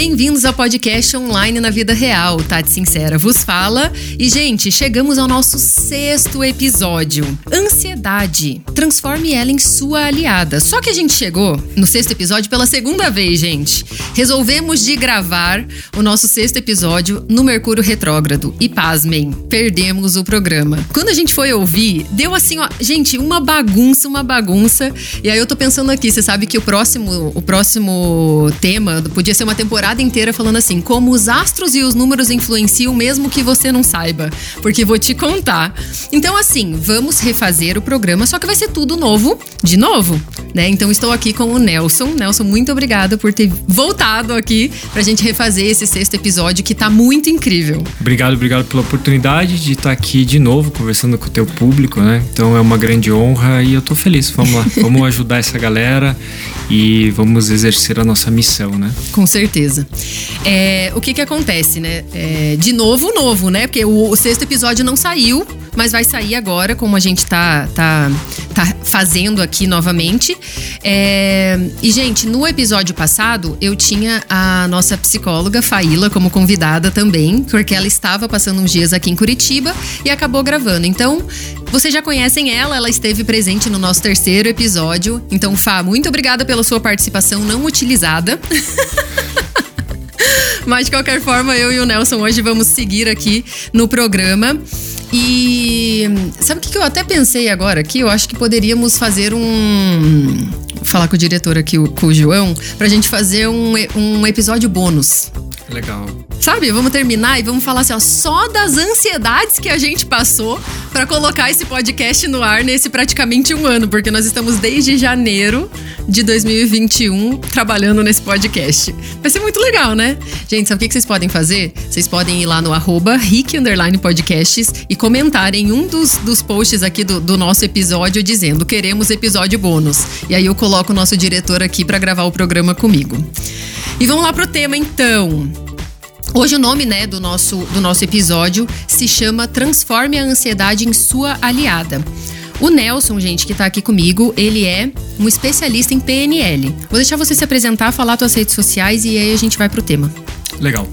bem-vindos ao podcast online na vida real. Tati Sincera vos fala. E, gente, chegamos ao nosso sexto episódio. Ansiedade. Transforme ela em sua aliada. Só que a gente chegou no sexto episódio pela segunda vez, gente. Resolvemos de gravar o nosso sexto episódio no Mercúrio Retrógrado. E pasmem, perdemos o programa. Quando a gente foi ouvir, deu assim, ó, gente, uma bagunça, uma bagunça. E aí eu tô pensando aqui, você sabe que o próximo, o próximo tema podia ser uma temporada inteira falando assim, como os astros e os números influenciam mesmo que você não saiba, porque vou te contar. Então assim, vamos refazer o programa, só que vai ser tudo novo, de novo, né? Então estou aqui com o Nelson. Nelson, muito obrigada por ter voltado aqui pra gente refazer esse sexto episódio que tá muito incrível. Obrigado, obrigado pela oportunidade de estar aqui de novo conversando com o teu público, né? Então é uma grande honra e eu tô feliz. Vamos lá, vamos ajudar essa galera e vamos exercer a nossa missão, né? Com certeza. É, o que que acontece, né? É, de novo, novo, né? Porque o, o, sexto episódio não saiu, mas vai sair agora, como a gente tá, tá, tá fazendo aqui novamente. É, e, gente, no episódio passado, eu tinha a nossa psicóloga, Faíla, como convidada também, porque ela estava passando uns dias aqui em Curitiba e acabou gravando. Então, vocês já conhecem ela, ela esteve presente no nosso terceiro episódio. Então, Fá, muito obrigada pela sua participação não utilizada. Mas de qualquer forma, eu e o Nelson hoje vamos seguir aqui no programa. E sabe o que eu até pensei agora aqui? Eu acho que poderíamos fazer um. Falar com o diretor aqui, com o João, pra gente fazer um, um episódio bônus. Legal. Sabe, vamos terminar e vamos falar assim, ó, só das ansiedades que a gente passou para colocar esse podcast no ar nesse praticamente um ano, porque nós estamos desde janeiro de 2021 trabalhando nesse podcast. Vai ser muito legal, né? Gente, sabe o que vocês podem fazer? Vocês podem ir lá no arroba Rick Podcasts e comentar em um dos, dos posts aqui do, do nosso episódio dizendo queremos episódio bônus. E aí eu coloco o nosso diretor aqui para gravar o programa comigo. E vamos lá pro tema então. Hoje o nome, né, do nosso, do nosso episódio se chama Transforme a Ansiedade em Sua Aliada. O Nelson, gente, que tá aqui comigo, ele é um especialista em PNL. Vou deixar você se apresentar, falar suas redes sociais e aí a gente vai pro tema. Legal.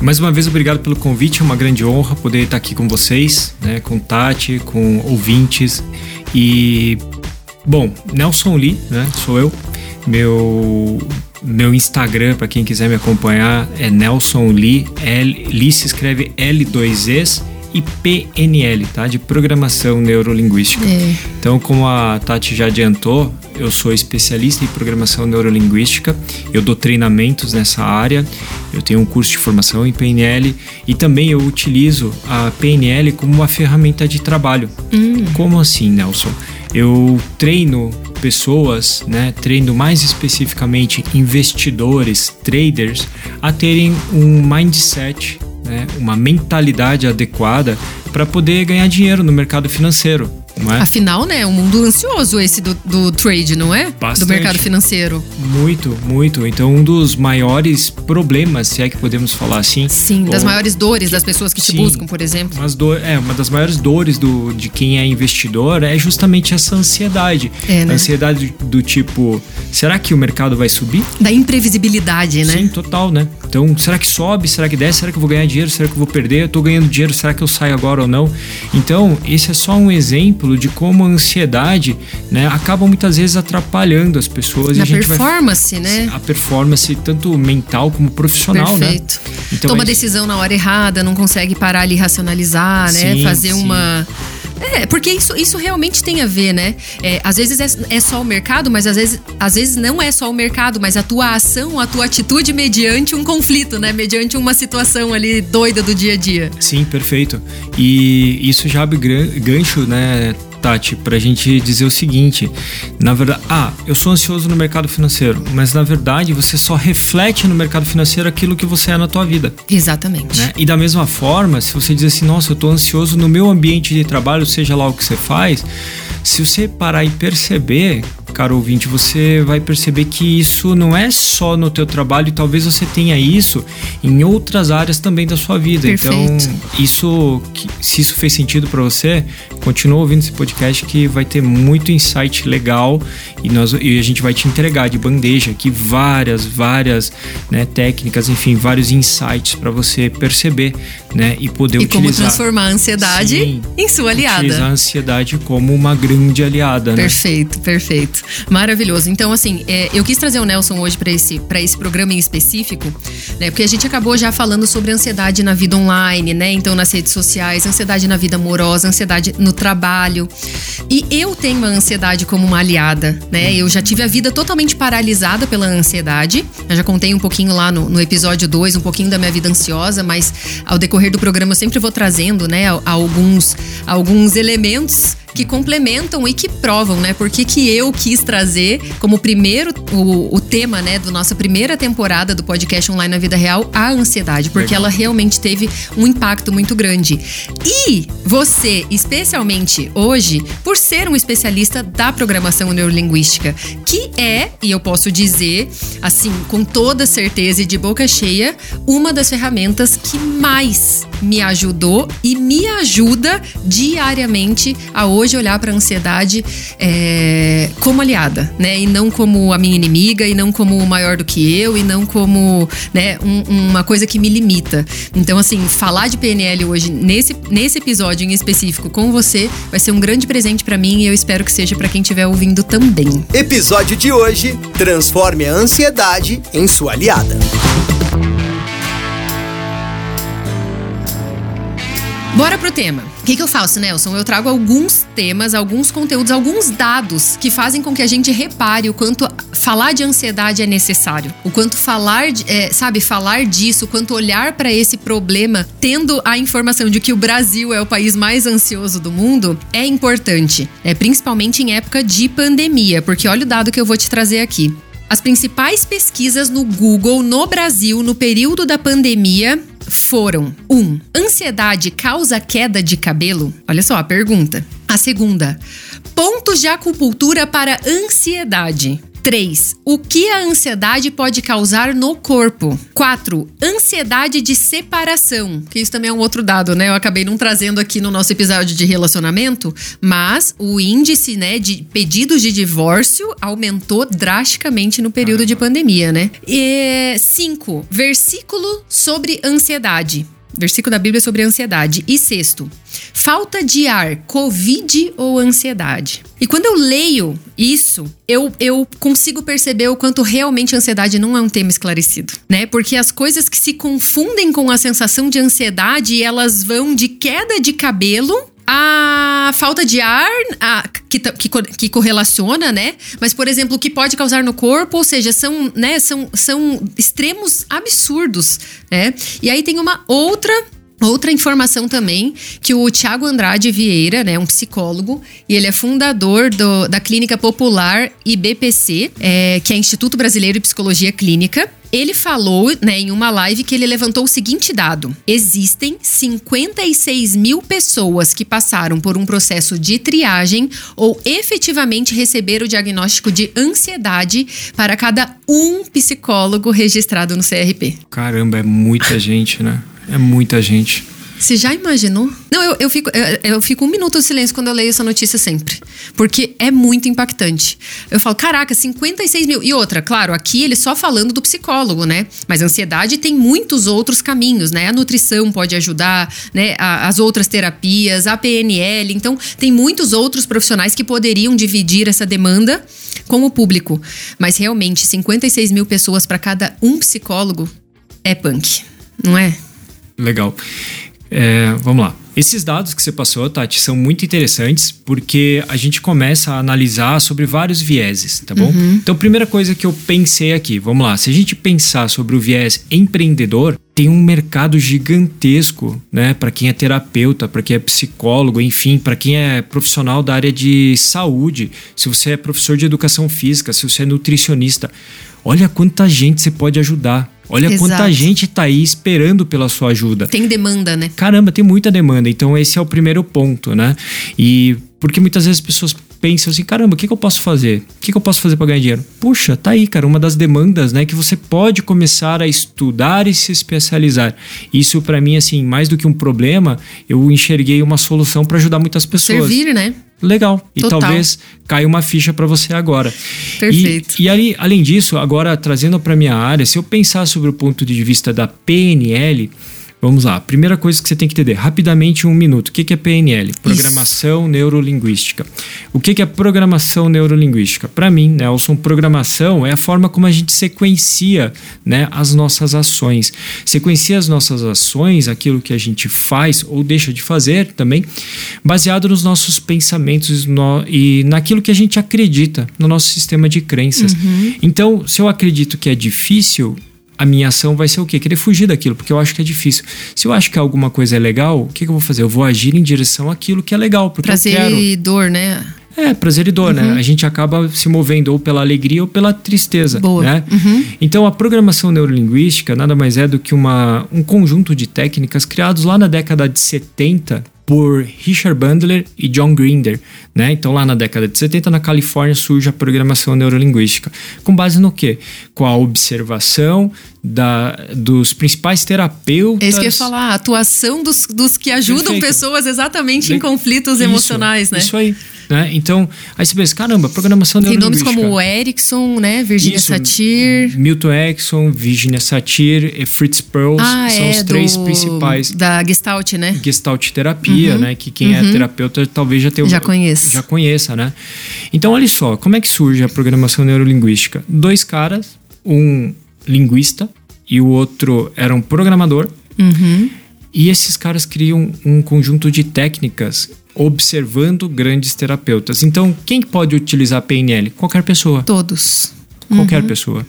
Mais uma vez, obrigado pelo convite. É uma grande honra poder estar aqui com vocês, né, com Tati, com ouvintes. E, bom, Nelson Lee, né, sou eu. Meu meu Instagram, para quem quiser me acompanhar, é Nelson Lee. L, Lee se escreve L2Es e PNL, tá? De Programação Neurolinguística. É. Então, como a Tati já adiantou, eu sou especialista em Programação Neurolinguística, eu dou treinamentos nessa área, eu tenho um curso de formação em PNL e também eu utilizo a PNL como uma ferramenta de trabalho. Hum. Como assim, Nelson? Eu treino pessoas, né, treino mais especificamente investidores, traders, a terem um mindset, né, uma mentalidade adequada para poder ganhar dinheiro no mercado financeiro. É? Afinal, né, é um mundo ansioso esse do, do trade, não é? Bastante. Do mercado financeiro. Muito, muito. Então, um dos maiores problemas, se é que podemos falar assim. Sim, ou, das maiores dores das pessoas que sim, te buscam, por exemplo. Umas do, é, uma das maiores dores do, de quem é investidor é justamente essa ansiedade. É, né? Ansiedade do, do tipo, será que o mercado vai subir? Da imprevisibilidade, né? Sim, total, né? Então, será que sobe? Será que desce? Será que eu vou ganhar dinheiro? Será que eu vou perder? Eu tô ganhando dinheiro, será que eu saio agora ou não? Então, esse é só um exemplo exemplo de como a ansiedade né, acaba muitas vezes atrapalhando as pessoas. Na a performance, vai, né? A performance, tanto mental como profissional, né? Perfeito. né? Então, Toma é... decisão na hora errada, não consegue parar ali racionalizar, né? Sim, Fazer sim. uma é, porque isso, isso realmente tem a ver, né? É, às vezes é, é, só o mercado, mas às vezes, às vezes não é só o mercado, mas a tua ação, a tua atitude mediante um conflito, né? Mediante uma situação ali doida do dia a dia. Sim, perfeito. E isso já abre gancho, né? Tati, para a gente dizer o seguinte: na verdade, ah, eu sou ansioso no mercado financeiro, mas na verdade você só reflete no mercado financeiro aquilo que você é na tua vida. Exatamente. Né? E da mesma forma, se você diz assim, nossa, eu estou ansioso no meu ambiente de trabalho, seja lá o que você faz, se você parar e perceber, caro ouvinte, você vai perceber que isso não é só no teu trabalho, talvez você tenha isso em outras áreas também da sua vida. Então, Perfeito. Então, isso, se isso fez sentido para você, continua ouvindo esse podcast que vai ter muito insight legal e, nós, e a gente vai te entregar de bandeja aqui várias, várias né, técnicas, enfim, vários insights para você perceber né, e poder e utilizar. E como transformar a ansiedade Sim, em sua aliada. Utilizar a ansiedade como uma grande aliada, né? Perfeito, perfeito. Maravilhoso. Então, assim, é, eu quis trazer o Nelson hoje para esse, esse programa em específico, né? Porque a gente acabou já falando sobre ansiedade na vida online, né? Então, nas redes sociais, ansiedade na vida amorosa, ansiedade no trabalho. E eu tenho a ansiedade como uma aliada, né? Eu já tive a vida totalmente paralisada pela ansiedade. Eu já contei um pouquinho lá no, no episódio 2, um pouquinho da minha vida ansiosa, mas ao decorrer do programa eu sempre vou trazendo, né, alguns, alguns elementos que complementam e que provam, né? Porque que eu quis trazer como primeiro o, o tema, né, da nossa primeira temporada do podcast online na vida real, a ansiedade, porque Legal. ela realmente teve um impacto muito grande. E você, especialmente hoje, por ser um especialista da programação neurolinguística, que é, e eu posso dizer, assim, com toda certeza e de boca cheia, uma das ferramentas que mais me ajudou e me ajuda diariamente a hoje olhar para a ansiedade é, como aliada, né? E não como a minha inimiga, e não como maior do que eu, e não como né, um, uma coisa que me limita. Então, assim, falar de PNL hoje, nesse, nesse episódio em específico com você, vai ser um grande presente para mim e eu espero que seja para quem estiver ouvindo também. Episódio de hoje: transforme a ansiedade em sua aliada. Bora pro tema. O que, que, eu faço, Nelson? Eu trago alguns temas, alguns conteúdos, alguns dados que fazem com que a gente repare o quanto falar de ansiedade é necessário. O quanto falar, é, sabe, falar disso, o quanto olhar para esse problema, tendo a informação de que o Brasil é o país mais ansioso do mundo, é importante. É, principalmente em época de pandemia, porque olha o dado que eu vou te trazer aqui. As principais pesquisas no Google no Brasil no período da pandemia foram: 1. Um, ansiedade causa queda de cabelo? Olha só a pergunta. A segunda: pontos de acupuntura para ansiedade. 3. O que a ansiedade pode causar no corpo? 4. Ansiedade de separação. Que isso também é um outro dado, né? Eu acabei não trazendo aqui no nosso episódio de relacionamento, mas o índice, né, de pedidos de divórcio aumentou drasticamente no período de pandemia, né? 5. Versículo sobre ansiedade. Versículo da Bíblia sobre ansiedade. E sexto, falta de ar, Covid ou ansiedade? E quando eu leio isso, eu, eu consigo perceber o quanto realmente a ansiedade não é um tema esclarecido, né? Porque as coisas que se confundem com a sensação de ansiedade, elas vão de queda de cabelo a falta de ar a, que, que, que, correlaciona, né? Mas, por exemplo, o que pode causar no corpo, ou seja, são, né, são, são extremos absurdos, né? E aí tem uma outra Outra informação também, que o Tiago Andrade Vieira, né, um psicólogo, e ele é fundador do, da Clínica Popular IBPC, é, que é Instituto Brasileiro de Psicologia Clínica. Ele falou né, em uma live que ele levantou o seguinte dado: existem 56 mil pessoas que passaram por um processo de triagem ou efetivamente receberam o diagnóstico de ansiedade para cada um psicólogo registrado no CRP. Caramba, é muita gente, né? É muita gente. Você já imaginou? Não, eu, eu, fico, eu, eu, fico um minuto de silêncio quando eu leio essa notícia sempre. Porque é muito impactante. Eu falo, caraca, 56 mil. E outra, claro, aqui ele só falando do psicólogo, né? Mas a ansiedade tem muitos outros caminhos, né? A nutrição pode ajudar, né? A, as outras terapias, a PNL. Então, tem muitos outros profissionais que poderiam dividir essa demanda com o público. Mas realmente, 56 mil pessoas para cada um psicólogo é punk, não é? Legal. É, vamos lá. Esses dados que você passou, Tati, são muito interessantes porque a gente começa a analisar sobre vários vieses, tá bom? Uhum. Então, primeira coisa que eu pensei aqui, vamos lá, se a gente pensar sobre o viés empreendedor, tem um mercado gigantesco, né, para quem é terapeuta, para quem é psicólogo, enfim, para quem é profissional da área de saúde, se você é professor de educação física, se você é nutricionista, olha quanta gente você pode ajudar. Olha Exato. quanta gente tá aí esperando pela sua ajuda. Tem demanda, né? Caramba, tem muita demanda. Então esse é o primeiro ponto, né? E porque muitas vezes as pessoas pensa assim, caramba, o que, que eu posso fazer? O que, que eu posso fazer para ganhar dinheiro? Puxa, tá aí, cara, uma das demandas, né, que você pode começar a estudar e se especializar. Isso para mim, assim, mais do que um problema, eu enxerguei uma solução para ajudar muitas pessoas. Servir, né? Legal. E Total. talvez caia uma ficha para você agora. Perfeito. E, e ali, além disso, agora trazendo para minha área, se eu pensar sobre o ponto de vista da PNL, Vamos lá. Primeira coisa que você tem que entender, rapidamente, um minuto. O que é PNL? Programação Neurolinguística. O que é programação neurolinguística? Para mim, Nelson, programação é a forma como a gente sequencia né, as nossas ações. Sequencia as nossas ações, aquilo que a gente faz ou deixa de fazer também, baseado nos nossos pensamentos no, e naquilo que a gente acredita no nosso sistema de crenças. Uhum. Então, se eu acredito que é difícil, a minha ação vai ser o quê? Querer fugir daquilo, porque eu acho que é difícil. Se eu acho que alguma coisa é legal, o que, que eu vou fazer? Eu vou agir em direção àquilo que é legal, porque Prazer eu quero. e dor, né? É, prazer e dor, né? A gente acaba se movendo ou pela alegria ou pela tristeza, Boa. né? Então, a programação neurolinguística nada mais é do que uma, um conjunto de técnicas criados lá na década de 70 por Richard Bandler e John Grinder, né? Então, lá na década de 70, na Califórnia, surge a programação neurolinguística. Com base no quê? Com a observação da, dos principais terapeutas... É isso que eu ia falar, a atuação dos, dos que ajudam Perfeito. pessoas exatamente em conflitos Isso, emocionais, né? Isso aí. Né? Então, aí você pensa, caramba, programação Tem nomes neurolinguística. como o Erickson, né? Virginia Isso, Satir. Milton Erickson, Virginia Satir e Fritz Perls Ah, são é, os três do- principais Da Gestalt, né? Gestalt terapia, né? Que quem é terapeuta talvez já tenha Já conheça. já conheça, né? Então, olha só, como é que surge a programação neurolinguística? Dois caras, um linguista e o outro era um programador. Uhum. E esses caras criam um conjunto de técnicas observando grandes terapeutas. Então, quem pode utilizar PNL? Qualquer pessoa. Todos. Qualquer pessoa.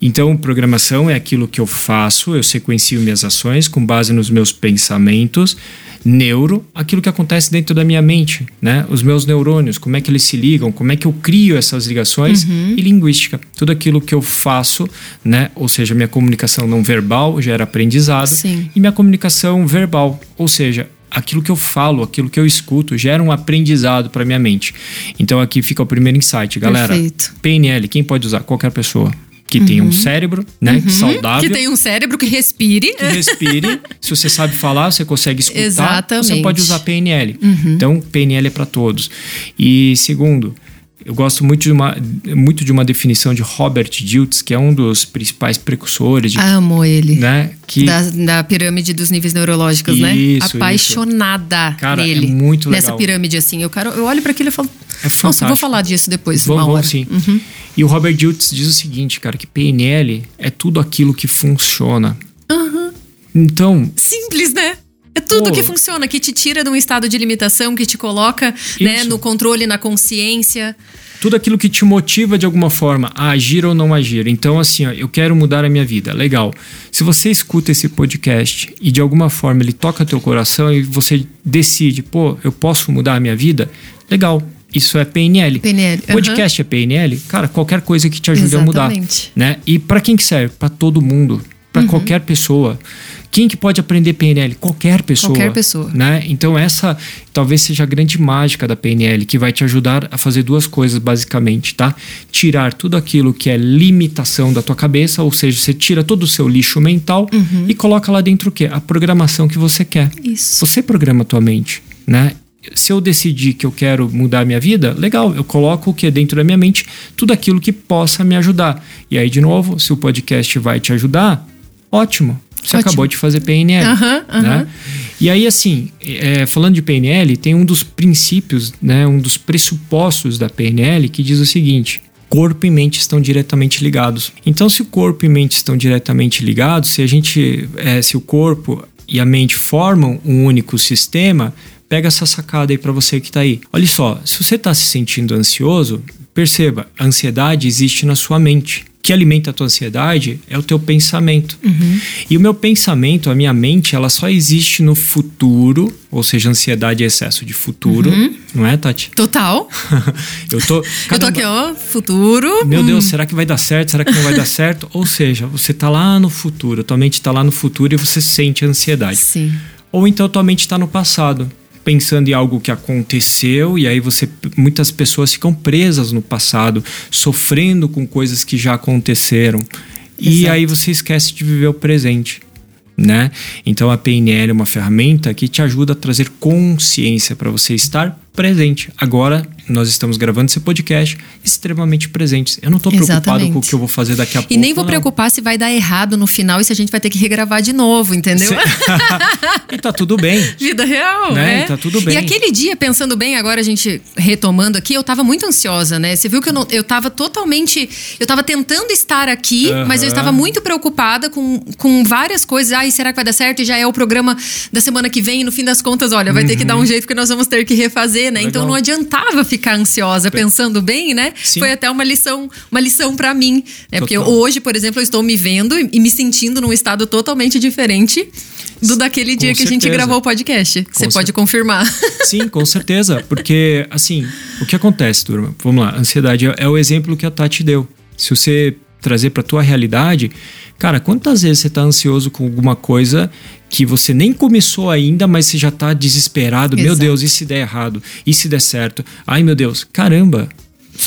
Então, programação é aquilo que eu faço, eu sequencio minhas ações com base nos meus pensamentos. Neuro, aquilo que acontece dentro da minha mente, né? Os meus neurônios, como é que eles se ligam, como é que eu crio essas ligações. E linguística, tudo aquilo que eu faço, né? Ou seja, minha comunicação não verbal gera aprendizado. Sim. E minha comunicação verbal, ou seja, aquilo que eu falo, aquilo que eu escuto, gera um aprendizado para minha mente. Então aqui fica o primeiro insight, galera. Perfeito. PNL, quem pode usar? Qualquer pessoa que tenha um cérebro, né, saudável, Que tem um cérebro que respire. que respire. Se você sabe falar, você consegue escutar, Exatamente. você pode usar PNL. Então, PNL é para todos. E segundo, eu gosto muito de uma, muito de uma definição de Robert Diltz, que é um dos principais precursores de, Amo ele. né, que Da, da pirâmide dos níveis neurológicos, né? Isso, Apaixonada Cara, é nele. muito legal. Nessa pirâmide, assim. Eu, quero, eu olho para aquilo e falo. É Nossa, eu vou fantástico. falar disso depois. Vamos, uma hora. sim. Uhum. E o Robert Diltz diz o seguinte, cara, que PNL é tudo aquilo que funciona. Então, Simples, né? É tudo Pô. que funciona, que te tira de um estado de limitação, que te coloca né, no controle, na consciência. tudo aquilo que te motiva de alguma forma a agir ou não agir. Então, assim, ó, eu quero mudar a minha vida. Legal. Se você escuta esse podcast e de alguma forma ele toca teu coração e você decide, pô, eu posso mudar a minha vida, legal. Isso é PNL. PNL. Podcast é PNL? Cara, qualquer coisa que te ajude a mudar. Exatamente. Né? E para quem que serve? Para todo mundo. Para qualquer pessoa. Quem que pode aprender PNL? Qualquer pessoa. Qualquer pessoa. Né? Então essa talvez seja a grande mágica da PNL, que vai te ajudar a fazer duas coisas basicamente, tá? Tirar tudo aquilo que é limitação da tua cabeça, ou seja, você tira todo o seu lixo mental e coloca lá dentro o quê? A programação que você quer. Isso. Você programa a tua mente, né? Se eu decidir que eu quero mudar a minha vida, legal, eu coloco o que dentro da minha mente, tudo aquilo que possa me ajudar. E aí, de novo, se o podcast vai te ajudar, ótimo. Você Ótimo. acabou de fazer PNL. Aham, aham. Né? E aí, assim, é, falando de PNL, tem um dos princípios, né, um dos pressupostos da PNL que diz o seguinte: corpo e mente estão diretamente ligados. Então, se o corpo e mente estão diretamente ligados, se a gente, é, se o corpo e a mente formam um único sistema, pega essa sacada aí para você que tá aí. Olha só, se você tá se sentindo ansioso, perceba, a ansiedade existe na sua mente. Que alimenta a tua ansiedade é o teu pensamento. E o meu pensamento, a minha mente, ela só existe no futuro, ou seja, ansiedade é excesso de futuro, não é, Tati? Total. eu tô. Eu tô aqui, ó, futuro. Meu Deus, será que vai dar certo? Será que não vai dar certo? Ou seja, você tá lá no futuro, tua mente tá lá no futuro e você sente a ansiedade. Sim. Ou então tua mente está no passado. Pensando em algo que aconteceu e aí você muitas pessoas ficam presas no passado, sofrendo com coisas que já aconteceram. E Exato. aí você esquece de viver o presente. Né? Então a PNL é uma ferramenta que te ajuda a trazer consciência para você estar presente. Agora nós estamos gravando esse podcast extremamente presentes. Eu não estou preocupado com o que eu vou fazer daqui a pouco. E nem vou não. preocupar se vai dar errado no final e se a gente vai ter que regravar de novo, entendeu? Cê- e tá tudo bem. Vida real, Né? E tá tudo bem. E aquele dia, pensando bem, agora a gente retomando aqui, eu tava muito ansiosa, né? Você viu que eu, não, eu tava totalmente. Eu tava tentando estar aqui, mas eu estava muito preocupada com, com várias coisas. Ai, será que vai dar certo? E já é o programa da semana que vem, e no fim das contas, olha, vai ter que dar um jeito porque nós vamos ter que refazer, né? Então Uhum. Legal. não adiantava ficar ansiosa, pensando bem, né? Sim. Foi até uma lição, uma lição para mim. Né? Porque Total. hoje, por exemplo, eu estou me vendo e me sentindo num estado totalmente diferente do daquele dia Com que a gente certeza. gravou o podcast. Você Com pode cer- confirmar. Sim, com certeza. Porque, assim, o que acontece, turma? Vamos lá, ansiedade é- é o exemplo que a Tati deu. Se você trazer pra tua realidade, cara, quantas vezes você tá ansioso com alguma coisa que você nem começou ainda, mas você já tá desesperado? Meu Exato. Deus, e se der errado? E se der certo? Ai, meu Deus, caramba.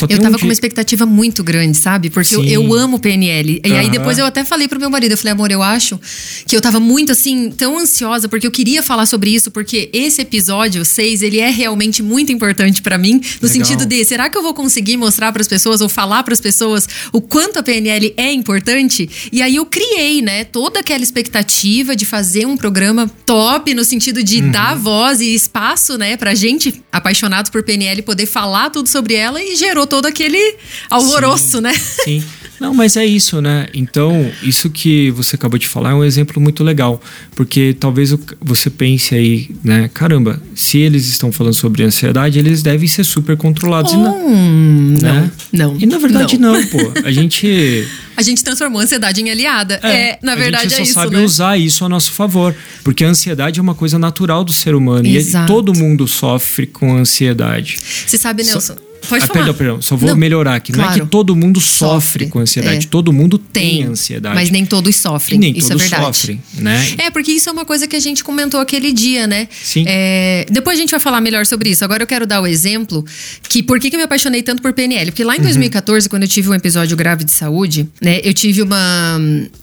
Eu tem um tava com uma expectativa muito grande, sabe? Porque eu, eu amo PNL. E aí Aham. depois eu até falei pro meu marido, eu falei, amor, eu acho que eu tava muito assim, tão ansiosa, porque eu queria falar sobre isso, porque esse episódio 6, ele é realmente muito importante pra mim, no Legal. sentido de, será que eu vou conseguir mostrar pras pessoas ou falar pras pessoas o quanto a PNL é importante? E aí eu criei, né, toda aquela expectativa de fazer um programa top, no sentido de Uhum. dar voz e espaço, né, pra gente apaixonados por PNL poder falar tudo sobre ela e gerou todo aquele alvoroço, Sim. né? Sim. Não, mas é isso, né? Então, isso que você acabou de falar é um exemplo muito legal. Porque talvez você pense aí, né? Caramba, se eles estão falando sobre ansiedade, eles devem ser super controlados. e não, Hum, né? não, não. E na verdade não, pô. A gente. A gente transformou a ansiedade em aliada. É, na verdade a gente é só isso, sabe né? usar isso a nosso favor. Porque a ansiedade é uma coisa natural do ser humano. Exato. E todo mundo sofre com ansiedade. Você sabe, Nelson? Pode ah, falar. perdão, perdão. Só vou Não, melhorar aqui. Não é claro. que todo mundo sofre, Sofre, com ansiedade. é. Todo mundo tem, ansiedade. Mas nem todos sofrem. E nem isso todos é verdade. sofrem, né? É, porque isso é uma coisa que a gente comentou aquele dia, né? Sim. É, depois a gente vai falar melhor sobre isso. Agora eu quero dar o exemplo que por que, que eu me apaixonei tanto por PNL? Porque Uhum. lá em 2014, quando eu tive um episódio grave de saúde, né? Eu tive uma.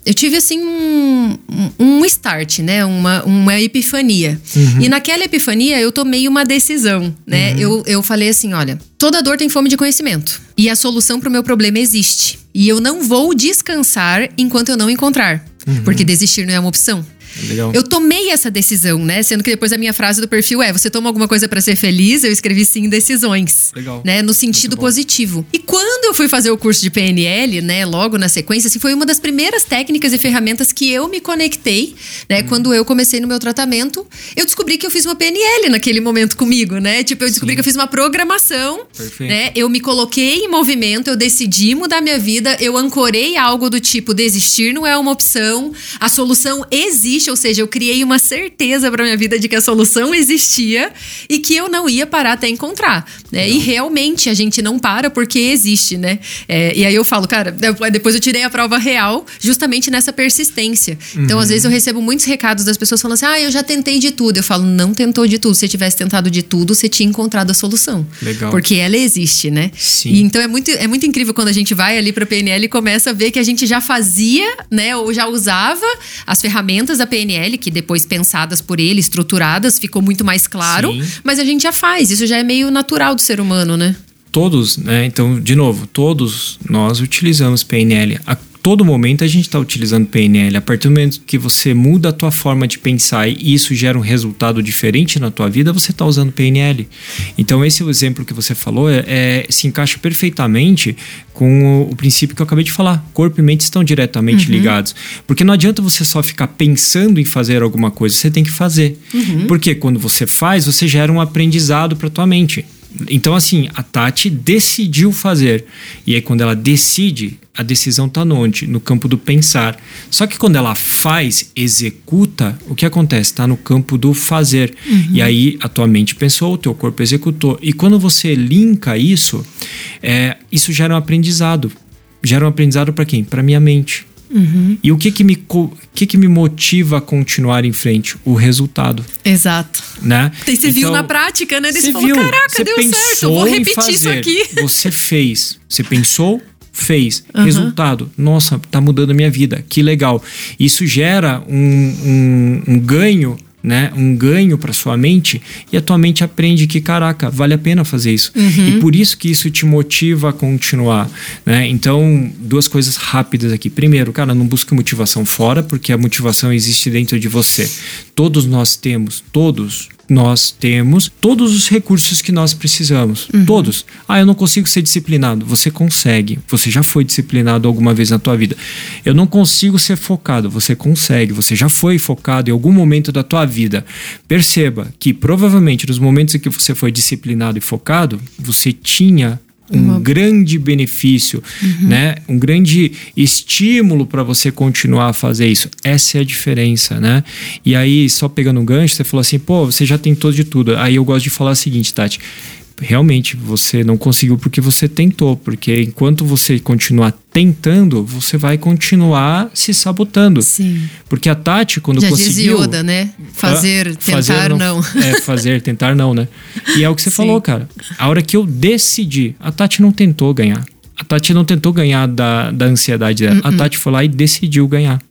Eu tive assim um, um start, né? Uma, uma epifania. Uhum. E naquela epifania eu tomei uma decisão, né? Eu, eu falei assim: olha, toda dor tem fome de conhecimento. E a solução para o meu problema existe. E eu não vou descansar enquanto eu não encontrar. Porque desistir não é uma opção. Legal. Eu tomei essa decisão, né? Sendo que depois a minha frase do perfil é: você toma alguma coisa pra ser feliz? Eu escrevi sim decisões. Legal. Né? No sentido positivo. E quando eu fui fazer o curso de PNL, né? Logo na sequência, assim, foi uma das primeiras técnicas e ferramentas que eu me conectei, né? Hum. Quando eu comecei no meu tratamento, eu descobri que eu fiz uma PNL naquele momento comigo, né? Tipo, eu descobri Sim. que eu fiz uma programação, Perfeito. né? Eu me coloquei em movimento, eu decidi mudar minha vida, eu ancorei algo do tipo desistir não é uma opção, a solução existe, ou seja, eu criei uma certeza para minha vida de que a solução existia e que eu não ia parar até encontrar, né? E realmente a gente não para porque existe, né? É, e aí eu falo, cara, depois eu tirei a prova real justamente nessa persistência. Então, às vezes eu recebo muitos recados das pessoas falando assim: "Ah, eu já tentei de tudo". Eu falo: "Não tentou de tudo. Se você tivesse tentado de tudo, você tinha encontrado a solução". Legal. Porque ela existe, né? Sim. E então é muito, é muito incrível quando a gente vai ali para PNL e começa a ver que a gente já fazia, né, ou já usava as ferramentas da PNL, que depois pensadas por ele, estruturadas, ficou muito mais claro, Sim. mas a gente já faz, isso já é meio natural do ser humano, né? Todos, né? Então, de novo, todos nós utilizamos PNL. A todo momento a gente está utilizando PNL. A partir do momento que você muda a tua forma de pensar e isso gera um resultado diferente na tua vida, você está usando PNL. Então, esse exemplo que você falou é, é- se encaixa perfeitamente com o, o princípio que eu acabei de falar. Corpo e mente estão diretamente ligados. Porque não adianta você só ficar pensando em fazer alguma coisa, você tem que fazer. Porque quando você faz, você gera um aprendizado para tua mente. Então, assim, a Tati decidiu fazer. E aí, quando ela decide, a decisão tá onde? No campo do pensar. Só que quando ela faz, executa, o que acontece? Tá no campo do fazer. E aí, a tua mente pensou, o teu corpo executou. E quando você linka isso, é, isso gera um aprendizado. Gera um aprendizado para quem? Para minha mente. E o que que me, que que me motiva a continuar em frente? O resultado, Exato. né? Você viu Então, na prática, né? Daí Você você falou, viu, caraca, você deu pensou certo, eu vou repetir fazer, isso aqui. Você fez, você pensou, fez. Resultado, nossa, tá mudando a minha vida, que legal. Isso gera um, um, um ganho, né? Um ganho para sua mente e a tua mente aprende que, caraca, vale a pena fazer isso. Uhum. E por isso que isso te motiva a continuar, né? Então, duas coisas rápidas aqui. Primeiro, cara, não busque motivação fora, porque a motivação existe dentro de você. Todos nós temos, todos nós temos todos os recursos que nós precisamos. Todos. Ah, eu não consigo ser disciplinado. Você consegue. Você já foi disciplinado alguma vez na tua vida. Eu não consigo ser focado. Você consegue. Você já foi focado em algum momento da tua vida. Perceba que provavelmente nos momentos em que você foi disciplinado e focado, você tinha um grande benefício, né? Um grande estímulo para você continuar a fazer isso. Essa é a diferença, né? E aí, só pegando um gancho, você falou assim, pô, você já tentou de tudo. Aí eu gosto de falar o seguinte, Tati. Realmente, você não conseguiu porque você tentou. Porque enquanto você continuar tentando, você vai continuar se sabotando. Sim. Porque a Tati, quando Já conseguiu... diz Yoda, né? Fazer, Hã? tentar, Fazer não. É, fazer, tentar não, né? E é o que você Sim. falou, cara. A hora que eu decidi, a Tati não tentou ganhar. A Tati não tentou ganhar da, da ansiedade dela. Uh-uh. A Tati foi lá e decidiu ganhar.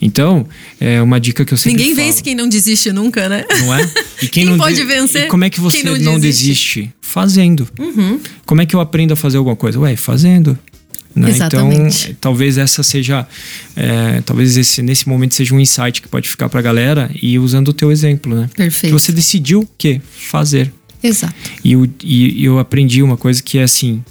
Então, é uma dica que eu sempre Ninguém falo. vence quem não desiste nunca, né? Não é? E Quem não pode de- vencer? E como é que você Quem não, não desiste? desiste? Fazendo. Uhum. Como é que eu aprendo a fazer alguma coisa? Ué, fazendo. Né? Então, talvez essa seja. é, talvez esse, nesse momento seja um insight que pode ficar pra galera e usando o teu exemplo, né? Perfeito. Que você decidiu o quê? Fazer. Exato. E, o- e- e eu aprendi uma coisa que é assim: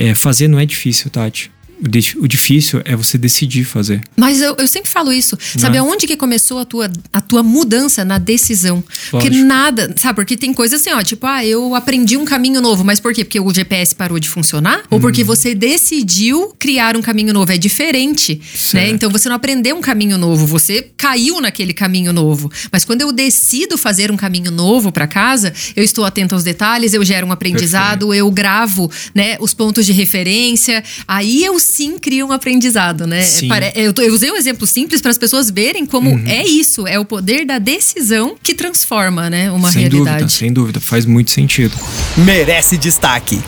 é, fazer não é difícil, Tati. O, di- o difícil é você decidir fazer. Mas eu, eu sempre falo isso. Sabe Né? aonde que começou a tua, a tua mudança na decisão? Porque Lógico. nada, sabe? Porque tem coisa assim, ó, tipo, ah, eu aprendi um caminho novo, mas por quê? Porque o GPS parou de funcionar? Ou Uhum. porque você decidiu criar um caminho novo? É diferente, né? Certo. Então você não aprendeu um caminho novo, você caiu naquele caminho novo. Mas quando eu decido fazer um caminho novo para casa, eu estou atento aos detalhes, eu gero um aprendizado, eu gravo, né, os pontos de referência, aí eu sim crio um aprendizado, né? Eu, eu usei um exemplo simples para as pessoas verem como é isso, é o poder da decisão que transforma, né, uma sem realidade. dúvida, sem dúvida. Faz muito sentido. Merece destaque.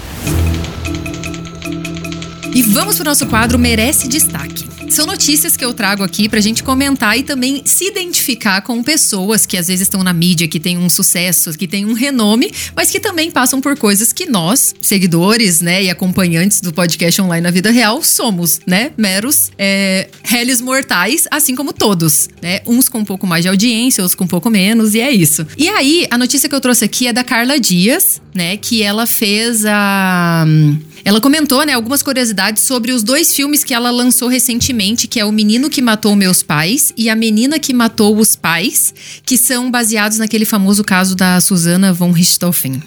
E vamos pro nosso quadro Merece Destaque. São notícias que eu trago aqui pra gente comentar e também se identificar com pessoas que às vezes estão na mídia, que têm um sucesso, que têm um renome, mas que também passam por coisas que nós, seguidores, né, e acompanhantes do podcast online na vida real, somos, né, meros é, réis mortais, assim como todos, né, uns com um pouco mais de audiência, outros com um pouco menos, e é isso. E aí, a notícia que eu trouxe aqui é da Carla Dias, né, que ela fez a... Ela comentou, né, algumas curiosidades sobre os dois filmes que ela lançou recentemente, que é O Menino que Matou Meus Pais e A Menina que Matou os Pais, que são baseados naquele famoso caso da Susana von Richthofen.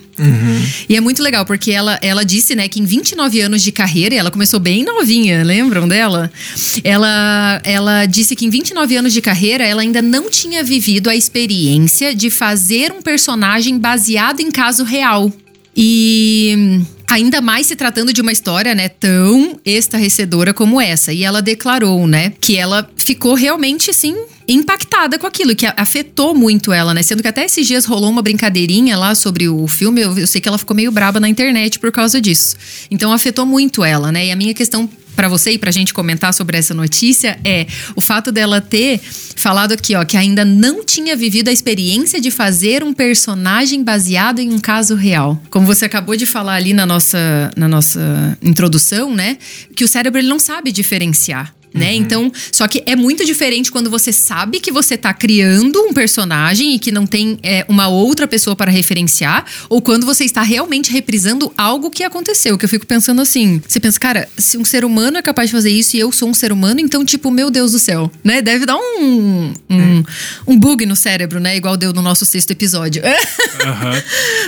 E é muito legal, porque ela, ela disse, né, que em 29 anos de carreira, e ela começou bem novinha, lembram dela? Ela, ela disse que em 29 anos de carreira, ela ainda não tinha vivido a experiência de fazer um personagem baseado em caso real. E ainda mais se tratando de uma história, né, tão estarrecedora como essa. E ela declarou, né, que ela ficou realmente, assim, impactada com aquilo, que a- afetou muito ela, né? Sendo que até esses dias rolou uma brincadeirinha lá sobre o filme, eu, eu sei que ela ficou meio braba na internet por causa disso. Então afetou muito ela, né? E a minha questão pra você e pra gente comentar sobre essa notícia é o fato dela ter falado aqui, ó, que ainda não tinha vivido a experiência de fazer um personagem baseado em um caso real. Como você acabou de falar ali na nossa, na nossa introdução, né? Que o cérebro ele não sabe diferenciar. Né? Então, só que é muito diferente quando você sabe que você tá criando um personagem e que não tem é, uma outra pessoa para referenciar, ou quando você está realmente reprisando algo que aconteceu. Que eu fico pensando assim: você pensa, cara, se um ser humano é capaz de fazer isso e eu sou um ser humano, então, tipo, meu Deus do céu, né? Deve dar um, um, um bug no cérebro, né? Igual deu no nosso sexto episódio. Aham.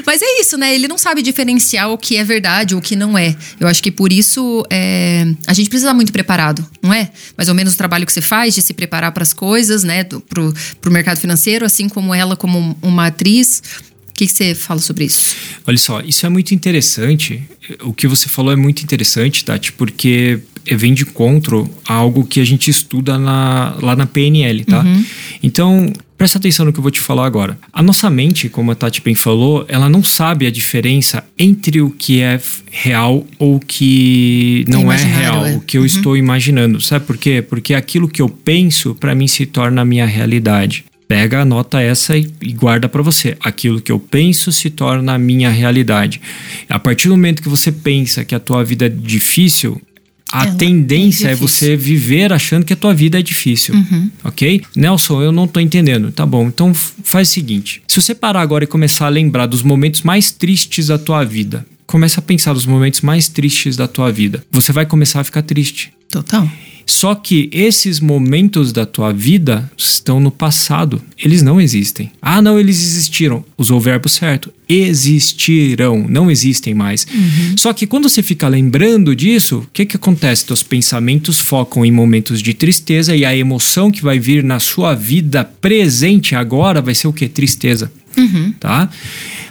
Mas é isso, né? Ele não sabe diferenciar o que é verdade ou o que não é. Eu acho que por isso é, a gente precisa estar muito preparado, não é? Mais ou menos o trabalho que você faz de se preparar para as coisas, né? Pro, pro mercado financeiro, assim como ela, como uma atriz. O que, que você fala sobre isso? Olha só, isso é muito interessante. O que você falou é muito interessante, Tati, porque vem de encontro a algo que a gente estuda na, lá na PNL, tá? Uhum. Então, Presta atenção no que eu vou te falar agora. A nossa mente, como a Tati bem falou, ela não sabe a diferença entre o que é real ou o que não é real, é. o que eu uhum. estou imaginando. Sabe por quê? Porque aquilo que eu penso, para mim, se torna a minha realidade. Pega, anota essa e, e guarda para você. Aquilo que eu penso se torna a minha realidade. A partir do momento que você pensa que a tua vida é difícil, a é, tendência é, é, você viver achando que a tua vida é difícil, uhum. ok? Nelson, eu não tô entendendo. Tá bom, então faz o seguinte: se você parar agora e começar a lembrar dos momentos mais tristes da tua vida, começa a pensar nos momentos mais tristes da tua vida, você vai começar a ficar triste. Total. Só que esses momentos da tua vida estão no passado. Eles não existem. Ah, não, eles existiram. Usou o verbo certo. Existirão. Não existem mais. Uhum. Só que quando você fica lembrando disso, o que, que acontece? Teus pensamentos focam em momentos de tristeza e a emoção que vai vir na sua vida presente agora vai ser o que? Tristeza. Uhum. Tá?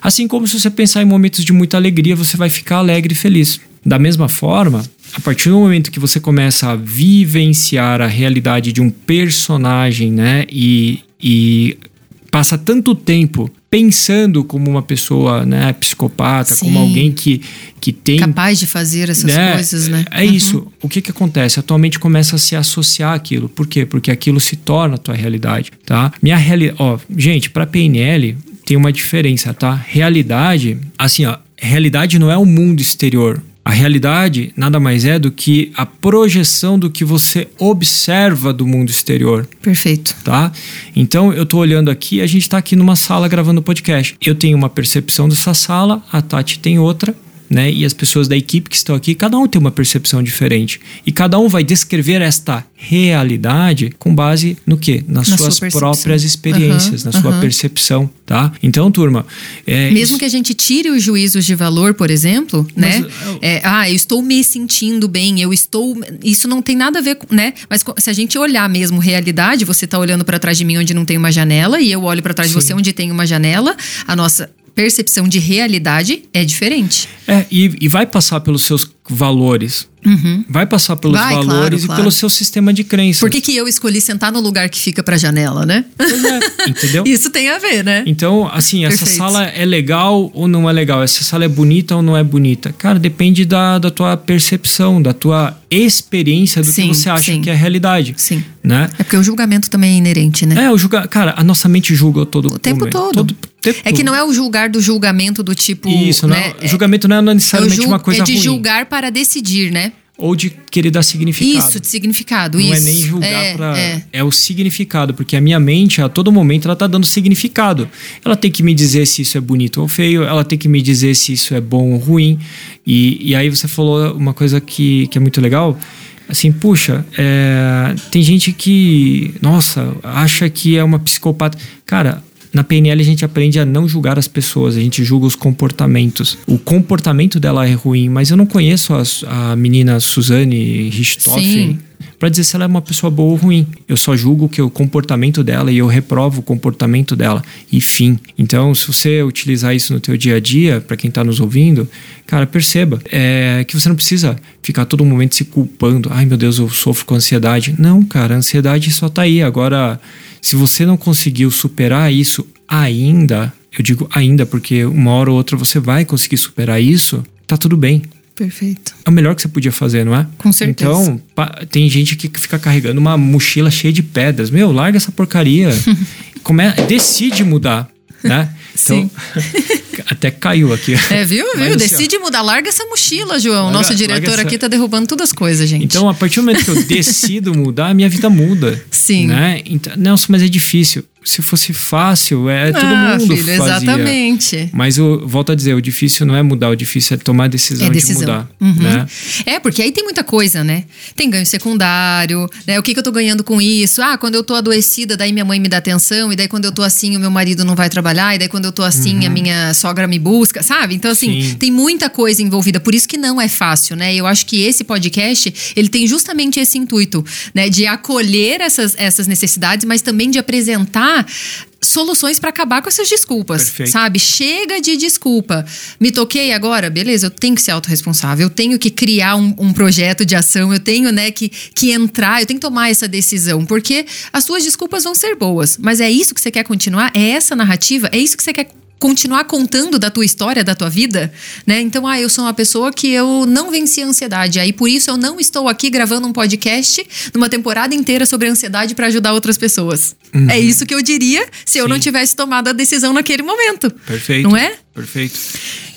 Assim como se você pensar em momentos de muita alegria, você vai ficar alegre e feliz. Da mesma forma, a partir do momento que você começa a vivenciar a realidade de um personagem, né, e, e passa tanto tempo pensando como uma pessoa, né, psicopata, Sim. como alguém que, que tem capaz de fazer essas né, coisas, né? É uhum. isso. O que que acontece? A tua mente começa a se associar àquilo. Por quê? Porque aquilo se torna a tua realidade, tá? Minha realidade, ó, gente, para PNL tem uma diferença, tá? Realidade, assim, ó, realidade não é o mundo exterior. A realidade nada mais é do que a projeção do que você observa do mundo exterior. Perfeito. Tá? Então eu tô olhando aqui, a gente tá aqui numa sala gravando podcast. Eu tenho uma percepção dessa sala, a Tati tem outra, né? E as pessoas da equipe que estão aqui, cada um tem uma percepção diferente. E cada um vai descrever esta realidade com base no quê? Nas na suas próprias experiências, uhum, na sua uhum. percepção, tá? Então, turma... É, Mesmo isso... que a gente tire os juízos de valor, por exemplo, Mas, né? Eu... É, ah, eu estou me sentindo bem, eu estou... Isso não tem nada a ver, né? Mas se a gente olhar mesmo realidade, você está olhando para trás de mim onde não tem uma janela e eu olho para trás Sim. de você onde tem uma janela, a nossa percepção de realidade é diferente. É, e, e vai passar pelos seus valores. Uhum. Vai passar pelos vai, valores claro, e claro. pelo seu sistema de crenças. Por que, que eu escolhi sentar no lugar que fica pra janela, né? Pois é, entendeu? Isso tem a ver, né? Então, assim, essa Perfeito. sala é legal ou não é legal? Essa sala é bonita ou não é bonita? Cara, depende da, da tua percepção, da tua experiência do sim, que você acha sim. que é a realidade. Sim. Né? É porque o julgamento também é inerente, né? É, o julga... Cara, a nossa mente julga todo o tempo todo. todo tempo é que não é o julgar do julgamento do tipo. Isso, né? não, julgamento não é necessariamente é uma coisa ruim. É de ruim. julgar para decidir, né? ou de querer dar significado. Isso, de significado, não isso. é nem julgar é, pra. É. é. o significado, porque a minha mente, a todo momento, ela tá dando significado. Ela tem que me dizer se isso é bonito ou feio, ela tem que me dizer se isso é bom ou ruim. E, e aí você falou uma coisa que, que é muito legal. Assim, puxa, é, tem gente que, nossa, acha que é uma psicopata. Cara, na PNL a gente aprende a não julgar as pessoas, a gente julga os comportamentos. O comportamento dela é ruim, mas eu não conheço a, a menina Suzane Richthofen para dizer se ela é uma pessoa boa ou ruim. Eu só julgo que o comportamento dela e eu reprovo o comportamento dela e fim. Então, se você utilizar isso no teu dia a dia, para quem está nos ouvindo, cara, perceba é, que você não precisa ficar todo momento se culpando. Ai, meu Deus, eu sofro com ansiedade. Não, cara, a ansiedade só tá aí. Agora, se você não conseguiu superar isso ainda, eu digo ainda porque uma hora ou outra você vai conseguir superar isso, tá tudo bem. Perfeito. É o melhor que você podia fazer, não é? Com certeza. Então, tem gente que fica carregando uma mochila cheia de pedras. Meu, larga essa porcaria. Come... Decide mudar, né? Então, Sim. até caiu aqui. É, viu? viu? Assim, Decide mudar. Larga essa mochila, João. Larga, Nosso diretor essa... aqui tá derrubando todas as coisas, gente. Então, a partir do momento que eu decido mudar, a minha vida muda. Sim. Né? Então, Nelson, mas é difícil se fosse fácil, é todo ah, mundo filho, fazia. Exatamente. Mas eu volto a dizer, o difícil não é mudar, o difícil é tomar a decisão, é decisão. de mudar. Uhum. Né? É, porque aí tem muita coisa, né? Tem ganho secundário, né? O que, que eu tô ganhando com isso? Ah, quando eu tô adoecida, daí minha mãe me dá atenção, e daí quando eu tô assim, o meu marido não vai trabalhar, e daí quando eu tô assim, uhum. a minha sogra me busca, sabe? Então, assim, Sim. tem muita coisa envolvida. Por isso que não é fácil, né? Eu acho que esse podcast, ele tem justamente esse intuito, né? De acolher essas, essas necessidades, mas também de apresentar encontrar soluções para acabar com essas desculpas, Perfeito. sabe? Chega de desculpa. Me toquei agora, beleza, eu tenho que ser autorresponsável, eu tenho que criar um, um projeto de ação, eu tenho, né, que, que entrar, eu tenho que tomar essa decisão, porque as suas desculpas vão ser boas, mas é isso que você quer continuar? É essa narrativa? É isso que você quer continuar contando da tua história, da tua vida, né? Então, ah, eu sou uma pessoa que eu não venci a ansiedade, aí por isso eu não estou aqui gravando um podcast numa temporada inteira sobre ansiedade para ajudar outras pessoas. É isso que eu diria se eu Sim. não tivesse tomado a decisão naquele momento. Perfeito. Não é? Perfeito.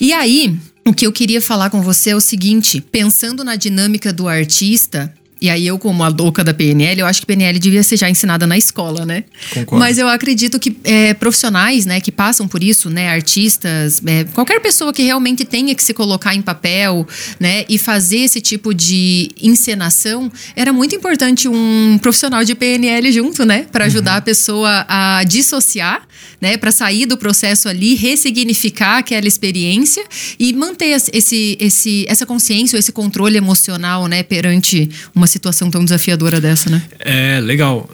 E aí, o que eu queria falar com você é o seguinte: pensando na dinâmica do artista. E aí, eu, como a louca da PNL, eu acho que PNL devia ser já ensinada na escola, né? Concordo. Mas eu acredito que é, profissionais, né, que passam por isso, né, artistas, é, qualquer pessoa que realmente tenha que se colocar em papel, né, e fazer esse tipo de encenação, era muito importante um profissional de PNL junto, né, para ajudar a pessoa a dissociar, né, para sair do processo ali, ressignificar aquela experiência e manter esse- esse, essa consciência, esse controle emocional, né, perante uma situação tão desafiadora dessa, né? É, legal.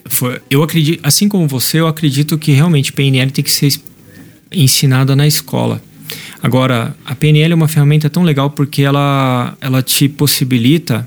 Eu acredito, assim como você, eu acredito que realmente PNL tem que ser ensinada na escola. Agora, a PNL é uma ferramenta tão legal porque ela, ela te possibilita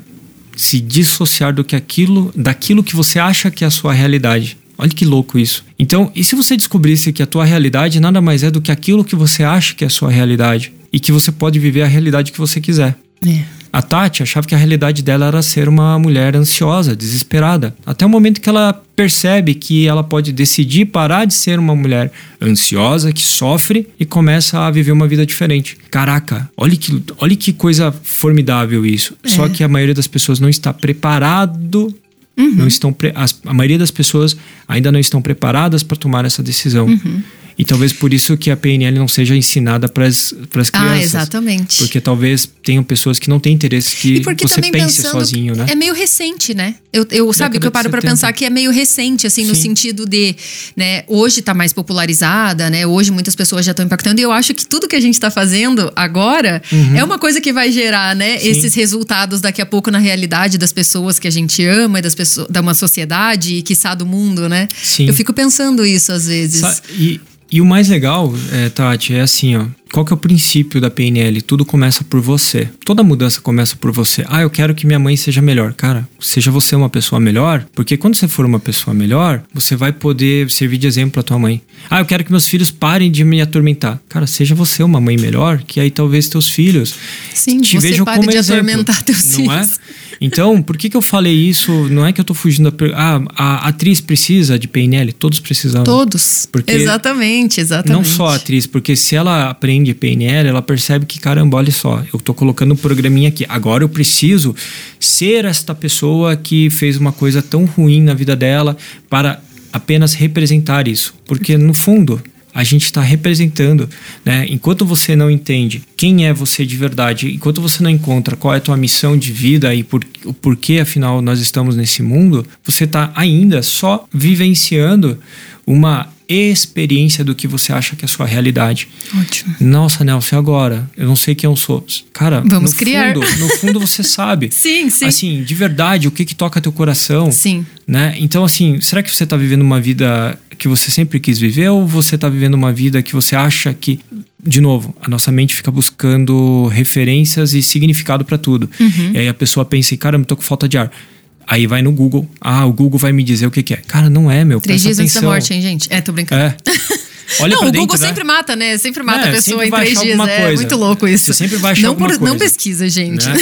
se dissociar do que aquilo, daquilo que você acha que é a sua realidade. Olha que louco isso. Então, e se você descobrisse que a tua realidade nada mais é do que aquilo que você acha que é a sua realidade e que você pode viver a realidade que você quiser? É. A Tati achava que a realidade dela era ser uma mulher ansiosa, desesperada. Até o momento que ela percebe que ela pode decidir parar de ser uma mulher ansiosa, que sofre e começa a viver uma vida diferente. Caraca, olha que, olha que coisa formidável isso. Só que a maioria das pessoas não está preparado. Não estão as- a maioria das pessoas ainda não estão preparadas para tomar essa decisão. E talvez por isso que a PNL não seja ensinada para as crianças. Ah, exatamente. Porque talvez tenham pessoas que não têm interesse que E porque você também pense pensando sozinho, né? é meio recente, né? Eu, eu sabe que eu paro 70. pensar que é meio recente, assim, no Sim. sentido de, né, hoje tá mais popularizada, né? Hoje muitas pessoas já estão impactando e eu acho que tudo que a gente tá fazendo agora é uma coisa que vai gerar, né, Uhum. Sim. esses resultados daqui a pouco na realidade das pessoas que a gente ama e das pessoas da uma sociedade e quiçá do mundo, né? Sim. Eu fico pensando isso às vezes. E, e o mais legal, é, Tati, é assim, ó. Qual que é o princípio da PNL? Tudo começa por você. Toda mudança começa por você. Ah, eu quero que minha mãe seja melhor. Cara, seja você uma pessoa melhor, porque quando você for uma pessoa melhor, você vai poder servir de exemplo pra tua mãe. Ah, eu quero que meus filhos parem de me atormentar. Cara, seja você uma mãe melhor, que aí talvez teus filhos Sim, te você vejam pare como de exemplo. atormentar teus não é? Então, por que, que eu falei isso? Não é que eu tô fugindo da. Ah, a atriz precisa de PNL? Todos precisam. Todos. Porque exatamente, exatamente. Não só a atriz, porque se ela aprende PNL, ela percebe que, caramba, olha só, eu tô colocando um programinha aqui. Agora eu preciso ser esta pessoa que fez uma coisa tão ruim na vida dela para apenas representar isso. Porque, no fundo, a gente está representando, né? Enquanto você não entende quem é você de verdade, enquanto você não encontra qual é a tua missão de vida e por, o porquê, afinal, nós estamos nesse mundo, você está ainda só vivenciando uma experiência do que você acha que é a sua realidade. Ótimo. Nossa, Nelson, agora? Eu não sei quem eu sou. Cara, Vamos no criar. Fundo, no fundo você sabe. Sim, sim. Assim, de verdade, o que que toca teu coração. Sim. Né? Então, assim, será que você tá vivendo uma vida que você sempre quis viver ou você tá vivendo uma vida que você acha que. De novo, a nossa mente fica buscando referências e significado para tudo. Uhum. E aí a pessoa pensa, caramba, tô com falta de ar. Aí vai no Google. Ah, o Google vai me dizer o que, que é. Cara, não é, meu. Três dias antes da morte, hein, gente? É, tô brincando. É. Olha não, o dentro, Google né? sempre mata, né? Sempre mata É, a pessoa em três dias. É coisa. muito louco isso. Você sempre vai achar não, alguma Não pesquisa, gente. né?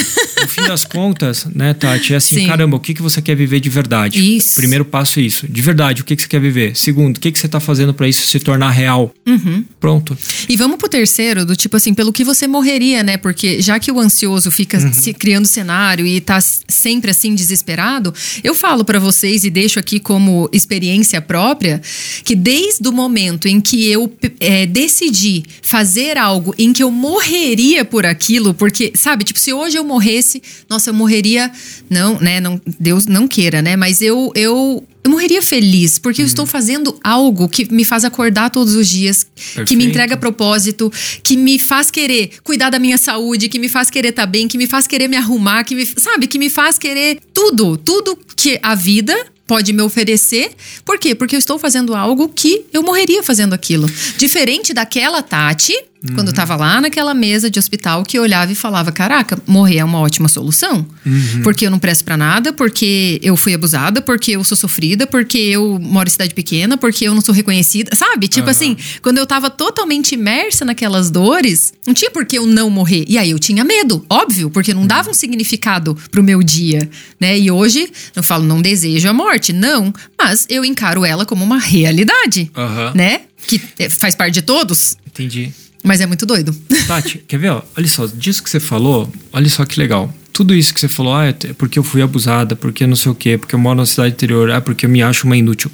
No fim das contas, né, Tati? É assim, Sim. caramba, o que, que você quer viver de verdade? Isso. Primeiro passo é isso. De verdade, o que, que você quer viver? Segundo, o que, que você tá fazendo para isso se tornar real? Uhum. Pronto. E vamos pro terceiro, do tipo assim, pelo que você morreria, né? Porque já que o ansioso fica Uhum. se criando cenário e tá sempre assim desesperado, eu falo pra vocês e deixo aqui como experiência própria que desde o momento em que eu p- é, decidi fazer algo em que eu morreria por aquilo, porque, sabe, tipo, se hoje eu morresse, nossa, eu morreria, não, né? Não, Deus não queira, né? Mas eu, eu eu morreria feliz, porque eu estou fazendo algo que me faz acordar todos os dias, que me Perfeito. entrega propósito, que me faz querer cuidar da minha saúde, que me faz querer estar bem, que me faz querer me arrumar, que me, sabe, que me faz querer tudo, tudo que a vida pode me oferecer. Por quê? Porque eu estou fazendo algo que eu morreria fazendo aquilo. Diferente daquela Tati, uhum. quando estava lá naquela mesa de hospital, que eu olhava e falava: Caraca, morrer é uma ótima solução. Uhum. Porque eu não presto para nada, porque eu fui abusada, porque eu sou sofrida, porque eu moro em cidade pequena, porque eu não sou reconhecida. Sabe? Tipo uhum. assim, quando eu estava totalmente imersa naquelas dores, não tinha por que eu não morrer. E aí eu tinha medo, óbvio, porque não dava um significado pro meu dia, né? E hoje eu falo, não desejo a morte, não, mas eu encaro ela como uma realidade, uhum. né? Que é, faz parte de todos. Entendi. Mas é muito doido. Tati, quer ver? Ó, olha só, disso que você falou, olha só que legal. Tudo isso que você falou, ah, é porque eu fui abusada, porque não sei o quê, porque eu moro na cidade interior, ah, porque eu me acho uma inútil.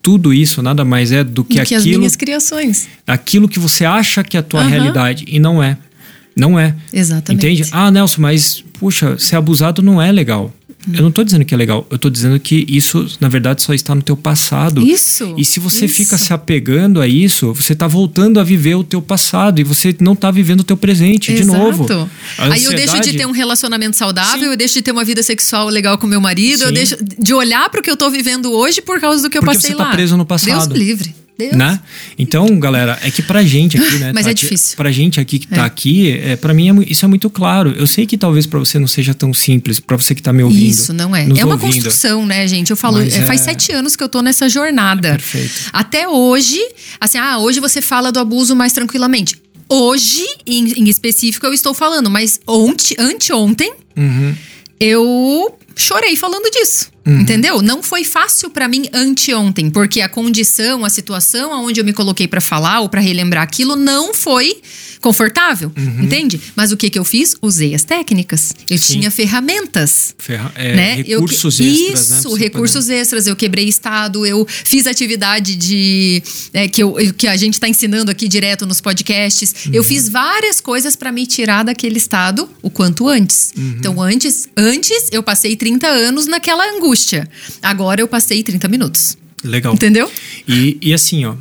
Tudo isso nada mais é do que, do que aquilo. as minhas criações. Aquilo que você acha que é a tua uhum. realidade e não é. Não é. Exatamente. Entende? Ah, Nelson, mas, puxa, ser abusado não é legal. Eu não estou dizendo que é legal, eu estou dizendo que isso, na verdade, só está no teu passado. Isso. E se você isso. fica se apegando a isso, você está voltando a viver o teu passado e você não está vivendo o teu presente Exato. de novo. Ansiedade... Aí eu deixo de ter um relacionamento saudável, Sim. eu deixo de ter uma vida sexual legal com meu marido, Sim. eu deixo de olhar para o que eu estou vivendo hoje por causa do que eu Porque passei você tá lá. preso no passado. Deus livre. Deus. Né? Então, galera, é que pra gente aqui, né? Mas é Tati, é difícil. Pra gente aqui que tá é. aqui, é, pra mim é, isso é muito claro. Eu sei que talvez pra você não seja tão simples, pra você que tá me ouvindo. Isso, não é. É uma ouvindo. construção, né, gente? Eu falo, é, faz sete anos que eu tô nessa jornada. perfeito. Até hoje, assim, ah, hoje você fala do abuso mais tranquilamente. Hoje, em, em específico, eu estou falando, mas ontem, anteontem, uhum. eu chorei falando disso. Uhum. Entendeu? Não foi fácil para mim anteontem, porque a condição, a situação aonde eu me coloquei para falar ou para relembrar aquilo não foi confortável, uhum. entende? Mas o que que eu fiz? Usei as técnicas. Eu Sim. tinha ferramentas, Ferra é, né? Recursos eu, extras, Isso, né, recursos poder... extras. Eu quebrei estado, eu fiz atividade de é, que, eu, que a gente está ensinando aqui direto nos podcasts. Uhum. Eu fiz várias coisas para me tirar daquele estado o quanto antes. Uhum. Então antes, antes eu passei 30 anos naquela angústia. Agora eu passei 30 minutos. Legal. Entendeu? E, e assim, ó,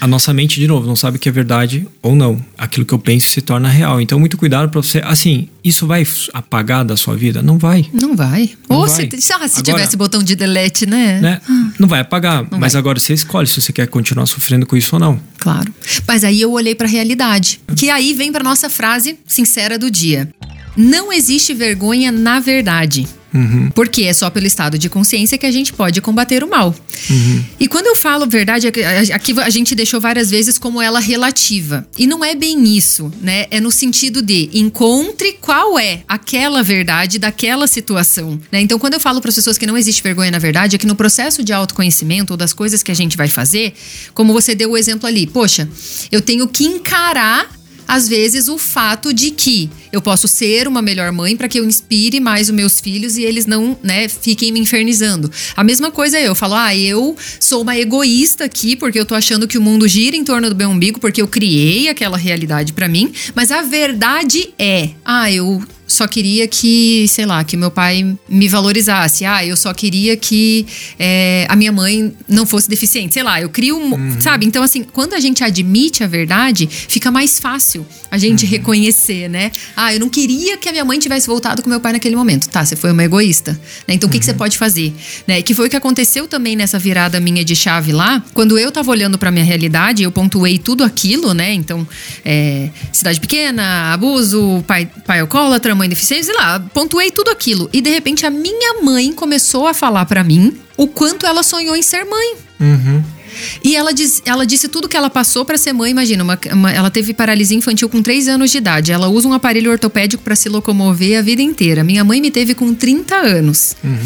a nossa mente, de novo, não sabe o que é verdade ou não. Aquilo que eu penso se torna real. Então, muito cuidado para você. Assim, isso vai apagar da sua vida? Não vai. Não vai. Não ou vai. se, ah, se tivesse botão de delete, né? né? Não vai apagar. Não mas vai. agora você escolhe se você quer continuar sofrendo com isso ou não. Claro. Mas aí eu olhei para a realidade. Que aí vem para nossa frase sincera do dia. Não existe vergonha na verdade. Uhum. Porque é só pelo estado de consciência que a gente pode combater o mal. Uhum. E quando eu falo verdade, aqui a gente deixou várias vezes como ela relativa. E não é bem isso, né? É no sentido de encontre qual é aquela verdade daquela situação. Né? Então, quando eu falo para as pessoas que não existe vergonha na verdade, é que no processo de autoconhecimento ou das coisas que a gente vai fazer, como você deu o exemplo ali, poxa, eu tenho que encarar às vezes, o fato de que eu posso ser uma melhor mãe para que eu inspire mais os meus filhos e eles não, né, fiquem me infernizando. A mesma coisa é eu falo, ah, eu sou uma egoísta aqui porque eu tô achando que o mundo gira em torno do meu umbigo porque eu criei aquela realidade para mim, mas a verdade é, ah, eu só queria que, sei lá, que meu pai me valorizasse. Ah, eu só queria que é, a minha mãe não fosse deficiente. Sei lá, eu crio. Uhum. Sabe? Então, assim, quando a gente admite a verdade, fica mais fácil a gente uhum. reconhecer, né? Ah, eu não queria que a minha mãe tivesse voltado com meu pai naquele momento. Tá, você foi uma egoísta. Né? Então, o que, que você uhum. pode fazer? Né? Que foi o que aconteceu também nessa virada minha de chave lá. Quando eu tava olhando pra minha realidade, eu pontuei tudo aquilo, né? Então, é, cidade pequena, abuso, pai, pai alcoólatra, mãe deficiente, sei lá, pontuei tudo aquilo. E de repente a minha mãe começou a falar para mim o quanto ela sonhou em ser mãe. Uhum. E ela, diz, ela disse tudo que ela passou para ser mãe. Imagina, uma, uma, ela teve paralisia infantil com 3 anos de idade. Ela usa um aparelho ortopédico para se locomover a vida inteira. Minha mãe me teve com 30 anos. Uhum.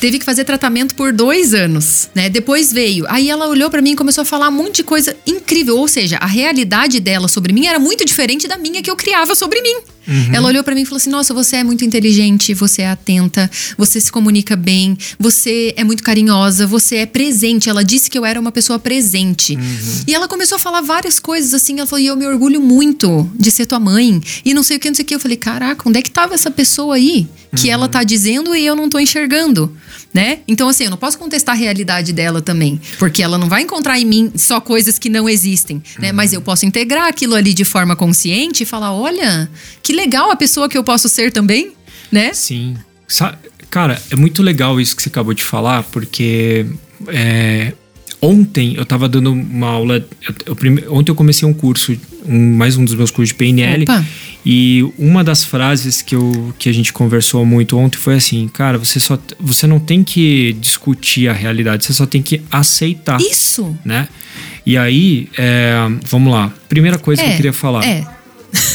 Teve que fazer tratamento por dois anos, né? Depois veio. Aí ela olhou para mim e começou a falar um monte de coisa incrível. Ou seja, a realidade dela sobre mim era muito diferente da minha que eu criava sobre mim. Uhum. Ela olhou para mim e falou assim: Nossa, você é muito inteligente, você é atenta, você se comunica bem, você é muito carinhosa, você é presente. Ela disse que eu era uma pessoa presente. Uhum. E ela começou a falar várias coisas assim. Ela falou: E eu me orgulho muito de ser tua mãe. E não sei o que, não sei o que. Eu falei: Caraca, onde é que tava essa pessoa aí? Que uhum. ela tá dizendo e eu não tô enxergando né? Então, assim, eu não posso contestar a realidade dela também, porque ela não vai encontrar em mim só coisas que não existem, né? Mas eu posso integrar aquilo ali de forma consciente e falar: olha, que legal a pessoa que eu posso ser também, né? Sim. Cara, é muito legal isso que você acabou de falar, porque é, ontem eu tava dando uma aula. eu- eu ontem eu comecei um curso, um- mais um dos meus cursos de PNL. Opa. E uma das frases que, eu, que a gente conversou muito ontem foi assim: cara, você, só, você não tem que discutir a realidade, você só tem que aceitar. Isso. Né? E aí, é, vamos lá. Primeira coisa que eu queria falar. É.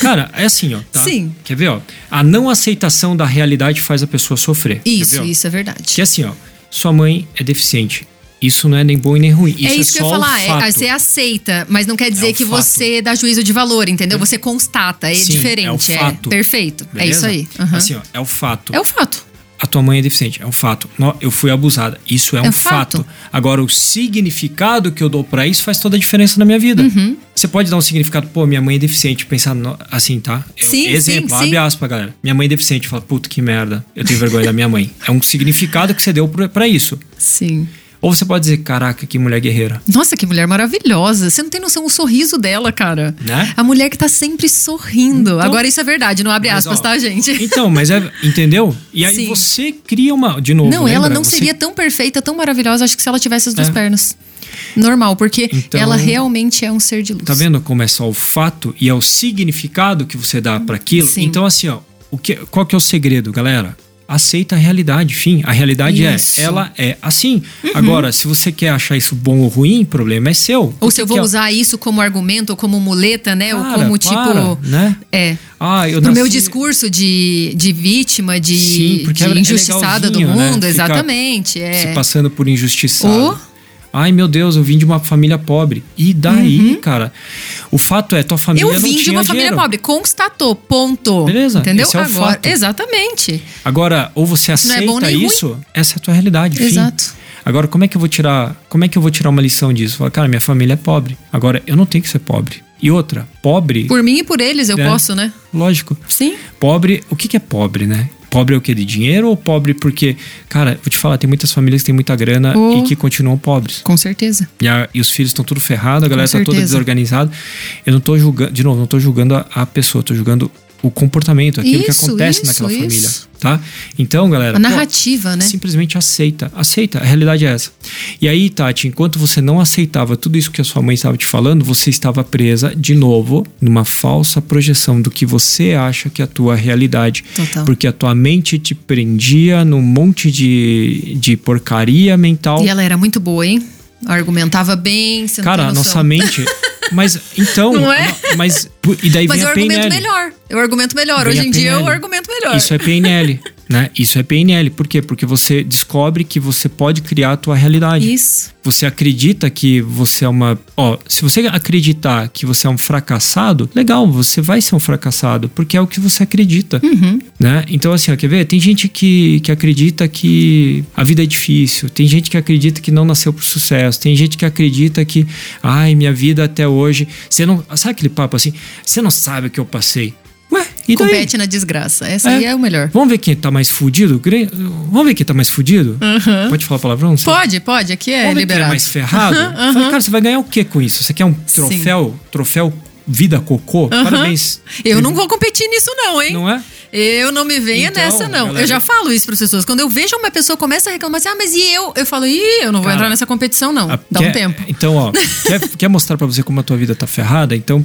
Cara, é assim, ó. Tá? Sim. Quer ver, ó? A não aceitação da realidade faz a pessoa sofrer. Isso, ver, isso é verdade. Que é assim, ó. Sua mãe é deficiente. Isso não é nem bom e nem ruim. Isso é isso que eu ia falar. É, você aceita, mas não quer dizer É que fato. você dá juízo de valor, entendeu? Você constata, é Sim, diferente. é o fato. perfeito. É Beleza? isso aí. Aham. Assim, ó. É o fato. É o fato. A tua mãe é deficiente. É um fato. Eu fui abusada. Isso é, um fato. fato. Agora, o significado que eu dou pra isso faz toda a diferença na minha vida. Uhum. Você pode dar um significado, pô, minha mãe é deficiente. Pensar no- assim, tá? Eu- Sim, exemplo, sim, abre sim. aspas, galera. Minha mãe é deficiente. Fala, puta que merda. Eu tenho vergonha da minha mãe. É um significado que você deu pra isso. Sim. Ou você pode dizer, caraca, que mulher guerreira. Nossa, que mulher maravilhosa. Você não tem noção o sorriso dela, cara. Né? A mulher que tá sempre sorrindo. Então- Agora, isso é verdade, não abre Mas, aspas, ó, tá, gente? Então, mas é. Entendeu? E aí Sim. você cria uma. De novo. Não, ela lembra? não Você- seria tão perfeita, tão maravilhosa, acho que se ela tivesse as duas É. pernas. Normal, porque Então- ela realmente é um ser de luz. Tá vendo como é só o fato e é o significado que você dá pra aquilo? Sim. Então, assim, ó, o que, qual que é o segredo, galera? Aceita a realidade, fim. A realidade Isso. Uhum. é, ela é assim. Agora, se você quer achar isso bom ou ruim, problema é seu. Ou se eu vou é- usar isso como argumento, ou como muleta, né? ou Para, como para, tipo. né? É. Ah, eu Pro meu nasci- discurso de, de vítima, de, Sim, de é- é injustiçada do legalzinho, né? mundo, Ficar exatamente. É. se passando por injustiçado. Ô. Ai, meu Deus, eu vim de uma família pobre. E daí, cara? O fato é, tua família Uhum. Eu não vim de tinha uma família dinheiro. pobre, constatou, ponto. Beleza, Entendeu? esse é o Agora, fato. exatamente. Agora, ou você Não aceita é nem ruim. isso, essa é a tua realidade. fim. Exato. Agora, como é que eu vou tirar? Como é que eu vou tirar uma lição disso? Falar, cara, minha família é pobre. Agora, eu não tenho que ser pobre. E outra, pobre, Por mim e por eles eu É. posso, né? lógico. Sim. Pobre, o que, que é pobre, né? Pobre é o que? De dinheiro ou pobre porque, cara, vou te falar, tem muitas famílias que têm muita grana Oh. e que continuam pobres. Com certeza. E, a- e os filhos estão tudo ferrado, a galera tá toda desorganizada. Eu não tô julgando, de novo, não tô julgando a, a pessoa, tô julgando o comportamento, aquilo que Isso, acontece isso, naquela família, isso. Tá? Então, galera, A pô, narrativa, né? simplesmente aceita, aceita, a realidade é essa. E aí, Tati, enquanto você não aceitava tudo isso que a sua mãe estava te falando, você estava presa de novo numa falsa projeção do que você acha que é a tua realidade. Total. Porque a tua mente te prendia num monte de, de porcaria mental. E ela era muito boa, hein? Argumentava bem, Cara, a nossa mente. Mas então. Não é? Mas. E daí Mas vem eu a argumento PNL. melhor. Eu argumento melhor. Vem Hoje em dia eu argumento melhor. Isso é PNL, né? Isso é PNL. Por quê? Porque você descobre que você pode criar a tua realidade. Isso. Você acredita que você é uma. Ó, se você acreditar que você é um fracassado, legal, você vai ser um fracassado, porque é o que você acredita. Uhum. Né? Então, assim, ó, quer ver? Tem gente que, que acredita que a vida é difícil, tem gente que acredita que não nasceu pro sucesso, tem gente que acredita que, ai, minha vida até hoje. Você não. Sabe aquele papo assim? Você não sabe o que eu passei. E daí? Compete na desgraça. Essa aí é o melhor. Vamos ver quem tá mais fudido? Vamos ver quem tá mais fudido? Pode falar palavrão? Sei. Pode, pode. Aqui é Vamos ver quem é liberado. mais ferrado? Fala, cara, você vai ganhar o que com isso? Você quer um troféu? Troféu Vida Cocô? Parabéns. Eu não vou competir nisso, não, hein? Não é? Eu não me venha Então, nessa, não. galera- Eu já falo isso para as pessoas. Quando eu vejo uma pessoa começa a reclamar assim, ah, mas e eu? Eu falo, ih, eu não vou Cara, entrar nessa competição, não. A- Dá quer- um tempo. Então, ó, quer, quer mostrar pra você como a tua vida tá ferrada? Então,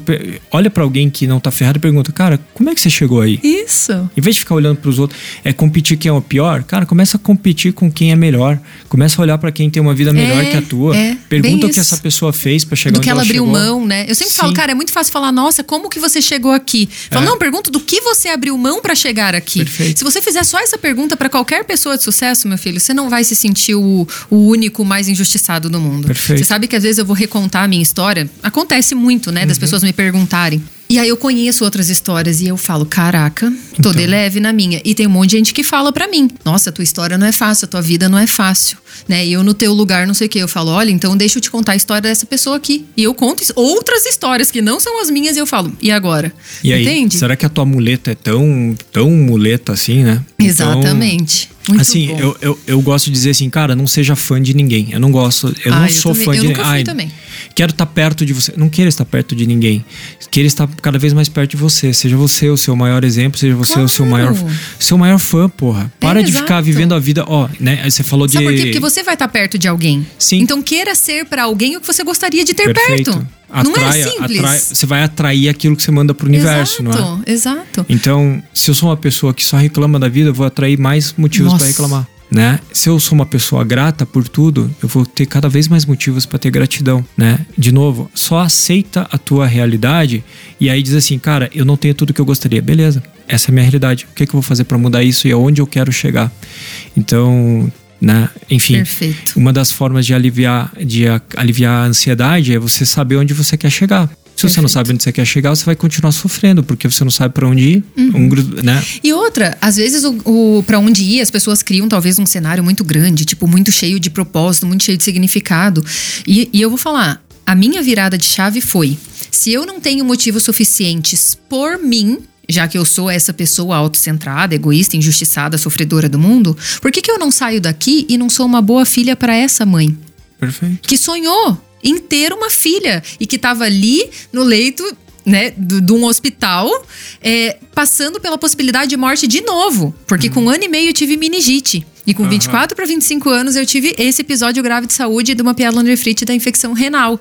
olha pra alguém que não tá ferrado e pergunta, cara, como é que você chegou aí? Isso. Em vez de ficar olhando pros outros, é competir quem é o pior, cara, começa a competir com quem é melhor. Começa a olhar pra quem tem uma vida melhor É, que a tua. é, Pergunta o que essa pessoa fez pra chegar do onde que ela abriu chegou. mão, né? Eu sempre falo, Sim. cara, é muito fácil falar, nossa, como que você chegou aqui? Fala, É. não, pergunta do que você abriu mão pra chegar aqui. Perfeito. Se você fizer só essa pergunta pra qualquer pessoa de sucesso, meu filho, você não vai se sentir o, o único mais injustiçado do mundo. Perfeito. Você sabe que às vezes eu vou recontar a minha história. Acontece muito, né? Das Uhum. pessoas me perguntarem. E aí eu conheço outras histórias e eu falo, caraca, tô Então. de leve na minha. E tem um monte de gente que fala pra mim, nossa, tua história não é fácil, a tua vida não é fácil, né? E eu no teu lugar, não sei o quê, eu falo, olha, então deixa eu te contar a história dessa pessoa aqui. E eu conto outras histórias que não são as minhas e eu falo, e agora? E aí, Entende? será que a tua muleta é tão, tão muleta assim, né? Então, Exatamente. Muito assim, eu, eu, eu gosto de dizer assim, cara, não seja fã de ninguém. Eu não gosto, eu Ah, não eu sou também- fã eu de nunca fui Ai, também. Quero estar perto de você. Não queira estar perto de ninguém. Queira estar cada vez mais perto de você. Seja você o seu maior exemplo, seja você o seu Claro. maior, seu maior fã, porra. Para É, de ficar vivendo a vida, ó, né? Você falou de Sabe por quê? Porque você vai estar perto de alguém. Sim. Então queira ser pra alguém o que você gostaria de ter Perfeito. perto. não é simples. atrai- você vai atrair aquilo que você manda pro universo, exato, não é? Exato. Então, se eu sou uma pessoa que só reclama da vida, eu vou atrair mais motivos para reclamar, né? Se eu sou uma pessoa grata por tudo, eu vou ter cada vez mais motivos para ter gratidão, né? De novo, só aceita a tua realidade e aí diz assim, cara, eu não tenho tudo que eu gostaria. Beleza? Essa é a minha realidade. O que, é que eu vou fazer para mudar isso e aonde eu quero chegar? Então, né? Enfim, Perfeito. uma das formas de aliviar, de aliviar a ansiedade é você saber onde você quer chegar. Se você não sabe onde você quer chegar, você vai continuar sofrendo, porque você não sabe para onde ir. Uhum. Um né? E outra, às vezes o, o para onde ir, as pessoas criam talvez um cenário muito grande, tipo, muito cheio de propósito, muito cheio de significado. E, e eu vou falar, a minha virada de chave foi: se eu não tenho motivos suficientes por mim, já que eu sou essa pessoa autocentrada, egoísta, injustiçada, sofredora do mundo, por que, que eu não saio daqui e não sou uma boa filha para essa mãe? Perfeito. que sonhou em ter uma filha e que estava ali no leito né, de um hospital, é, passando pela possibilidade de morte de novo. Porque com um ano e meio eu tive meningite. E com 24 para 25 anos eu tive esse episódio grave de saúde de uma pielonefrite da infecção renal.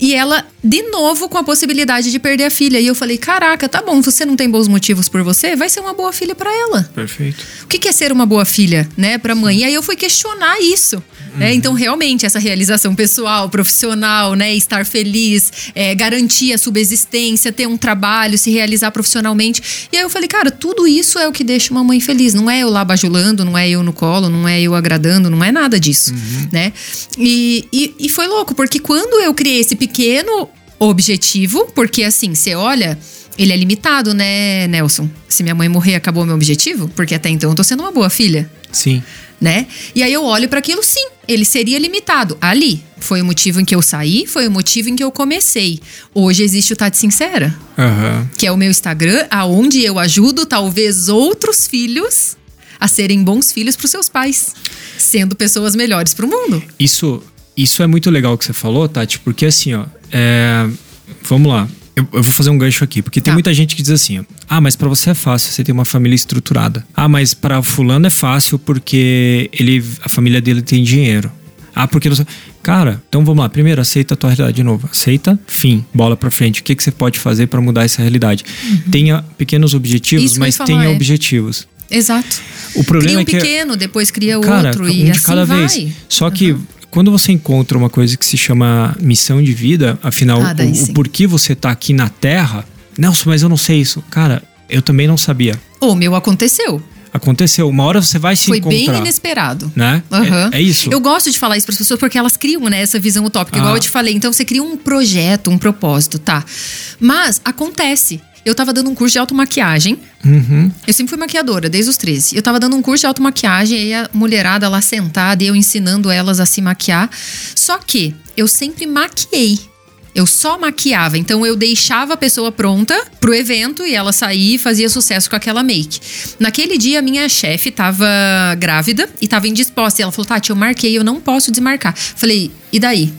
E ela, de novo, com a possibilidade de perder a filha. E eu falei: caraca, tá bom, você não tem bons motivos por você, vai ser uma boa filha para ela. Perfeito. O que que é ser uma boa filha, né, pra mãe? E aí eu fui questionar isso. Né? Então, realmente, essa realização pessoal, profissional, né? Estar feliz, é, garantir a subsistência, ter um trabalho, se realizar profissionalmente. E aí eu falei, cara, tudo isso é o que deixa uma mãe feliz. Não é eu lá bajulando, não é eu no colo, não é eu agradando, não é nada disso, né? E, e, e foi louco, porque quando eu criei esse pequeno objetivo, porque assim, você olha, ele é limitado, né, Nelson? Se minha mãe morrer, acabou meu objetivo? Porque até então eu tô sendo uma boa filha, Sim. Né? E aí eu olho para aquilo, sim, ele seria limitado. Ali, foi o motivo em que eu saí, foi o motivo em que eu comecei. Hoje existe o Tati Sincera, Aham. que é o meu Instagram, aonde eu ajudo talvez outros filhos a serem bons filhos para seus pais, sendo pessoas melhores para o mundo. Isso, isso é muito legal que você falou, Tati, porque assim, ó. é, Vamos lá. Eu, eu vou fazer um gancho aqui, porque tem Tá. muita gente que diz assim: ah, mas pra você é fácil, você tem uma família estruturada. Ah, mas pra fulano é fácil porque ele, a família dele tem dinheiro. Ah, porque não Cara, então vamos lá. Primeiro, aceita a tua realidade de novo. Aceita, fim, bola pra frente. O que, que você pode fazer pra mudar essa realidade? Tenha pequenos objetivos, Uhum. Isso mas falar, tenha é. objetivos. Exato. O problema cria um é que pequeno, depois cria Cara, outro um e de assim cada vai. vez. Só que quando você encontra uma coisa que se chama missão de vida, afinal, Ah, o, o porquê você tá aqui na Terra. Nelson, mas eu não sei isso. Cara, eu também não sabia. O meu aconteceu. Aconteceu. Uma hora você vai se Foi bem encontrar. inesperado. Né? Aham. É, é isso. Eu gosto de falar isso para as pessoas porque elas criam né, essa visão utópica, igual Ah. eu te falei. Então você cria um projeto, um propósito, tá? Mas acontece. Eu tava dando um curso de automaquiagem. Uhum. Eu sempre fui maquiadora, desde os 13. Eu tava dando um curso de automaquiagem, e aí a mulherada lá sentada, e eu ensinando elas a se maquiar. Só que eu sempre maquiei. Eu só maquiava, então eu deixava a pessoa pronta pro evento e ela saía e fazia sucesso com aquela make. Naquele dia, a minha chefe tava grávida e tava indisposta. E ela falou: Tati, eu marquei, eu não posso desmarcar. Falei, e daí?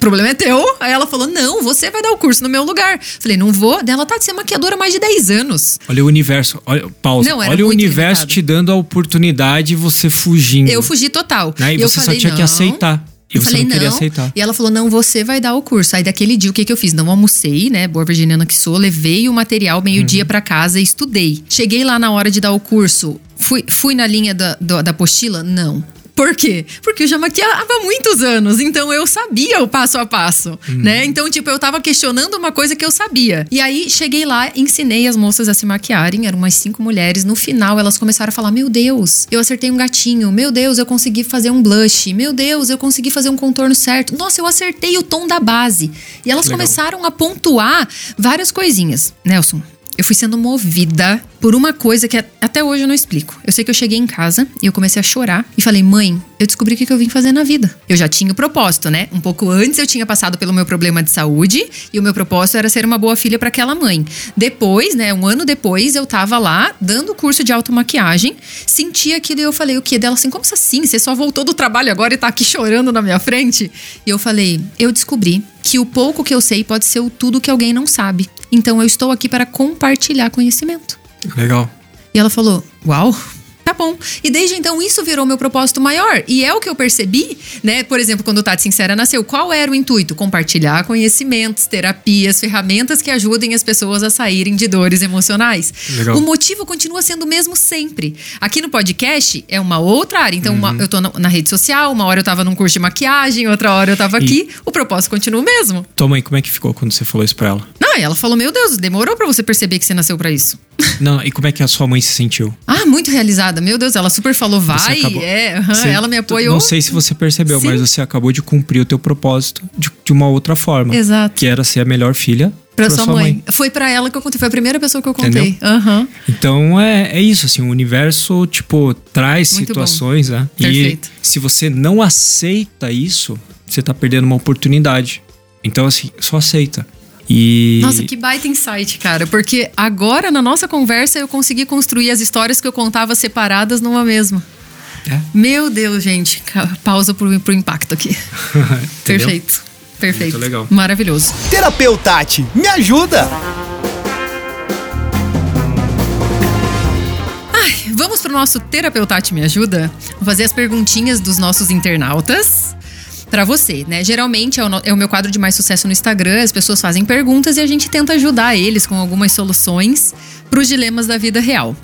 Problema é teu. Aí ela falou: Não, você vai dar o curso no meu lugar. Falei: Não vou. Daí ela, Tati, você é maquiadora há mais de 10 anos. Olha o universo. Olha, pausa. Não, olha o universo te dando a oportunidade e você fugindo. Eu fugi total. Né? E eu você falei, só tinha que não. aceitar. E eu você falei, não queria aceitar. E ela falou: não, você vai dar o curso. Aí daquele dia, o que, que eu fiz? Não almocei, né? Boa virginiana que sou, levei o material meio-dia pra casa e estudei. Cheguei lá na hora de dar o curso. Fui, fui na linha da, da, da apostila? Não. Por quê? Porque eu já maquiava há muitos anos, então eu sabia o passo a passo, né? Então, tipo, eu tava questionando uma coisa que eu sabia. E aí, cheguei lá, ensinei as moças a se maquiarem, eram umas cinco mulheres. No final, elas começaram a falar: Meu Deus, eu acertei um gatinho. Meu Deus, eu consegui fazer um blush. Meu Deus, eu consegui fazer um contorno certo. Nossa, eu acertei o tom da base. E elas começaram a pontuar várias coisinhas. Nelson, eu fui sendo movida por uma coisa que até hoje eu não explico. Eu sei que eu cheguei em casa e eu comecei a chorar e falei, mãe, eu descobri o que eu vim fazer na vida. Eu já tinha o propósito, né? Um pouco antes eu tinha passado pelo meu problema de saúde e o meu propósito era ser uma boa filha para aquela mãe. Depois, né, um ano depois, eu tava lá dando curso de automaquiagem, senti aquilo e eu falei, o que? Dela assim, como assim? Você só voltou do trabalho agora e tá aqui chorando na minha frente? E eu falei, eu descobri que o pouco que eu sei pode ser o tudo que alguém não sabe. Então eu estou aqui para compartilhar conhecimento. Legal. E ela falou: Uau, tá bom. E desde então isso virou meu propósito maior. E é o que eu percebi, né? Por exemplo, quando o Tati Sincera nasceu, qual era o intuito? Compartilhar conhecimentos, terapias, ferramentas que ajudem as pessoas a saírem de dores emocionais. Legal. O motivo continua sendo o mesmo sempre. Aqui no podcast é uma outra área. Então, uma, eu tô na, na rede social, uma hora eu tava num curso de maquiagem, outra hora eu tava aqui. O propósito continua o mesmo. Tua mãe, como é que ficou quando você falou isso pra ela? Não, e ela falou: Meu Deus, demorou pra você perceber que você nasceu pra isso. Não, e como é que a sua mãe se sentiu? Ah, muito realizada. Meu Deus, ela super falou, vai. acabou- É, Você- ela me apoiou. Não sei se você percebeu, Sim. mas você acabou de cumprir o teu propósito de, de uma outra forma. Exato. Que era ser a melhor filha Pra sua, mãe. Foi pra ela que eu contei. Foi a primeira pessoa que eu contei. Aham. Então é, é isso, assim, o universo, tipo, traz Muito situações, né? Perfeito. E se você não aceita isso, você tá perdendo uma oportunidade. Então, assim, só aceita. E. Nossa, que baita insight, cara. Porque agora, na nossa conversa, eu consegui construir as histórias que eu contava separadas numa mesma. É. Meu Deus, gente. Pausa pro, pro impacto aqui. Perfeito. Perfeito. Muito legal. Maravilhoso. Terapeutati, me ajuda! Ai, vamos pro nosso Terapeutati Me Ajuda? Vou fazer as perguntinhas dos nossos internautas pra você, né? Geralmente é o, no- é o meu quadro de mais sucesso no Instagram, as pessoas fazem perguntas e a gente tenta ajudar eles com algumas soluções pros dilemas da vida real.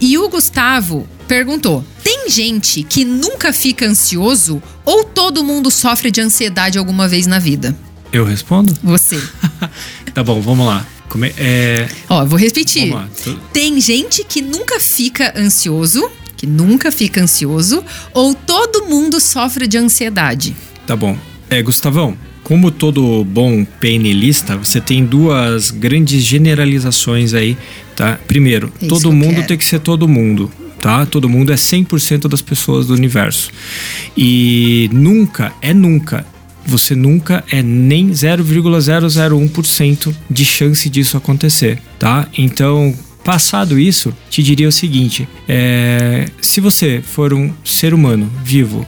E o Gustavo perguntou: tem gente que nunca fica ansioso ou todo mundo sofre de ansiedade alguma vez na vida? Eu respondo? Você. tá bom, vamos lá. Como é, Ó, vou repetir. Lá. Tem gente que nunca fica ansioso, que nunca fica ansioso, ou todo mundo sofre de ansiedade? Tá bom. É, Gustavão, como todo bom PNLista, você tem duas grandes generalizações aí, tá? Primeiro, É isso todo mundo quero. tem que ser todo mundo, tá? Todo mundo é 100% das pessoas do universo. E nunca, é nunca, você nunca é nem 0,001% de chance disso acontecer, tá? Então, passado isso, te diria o seguinte: é, se você for um ser humano vivo,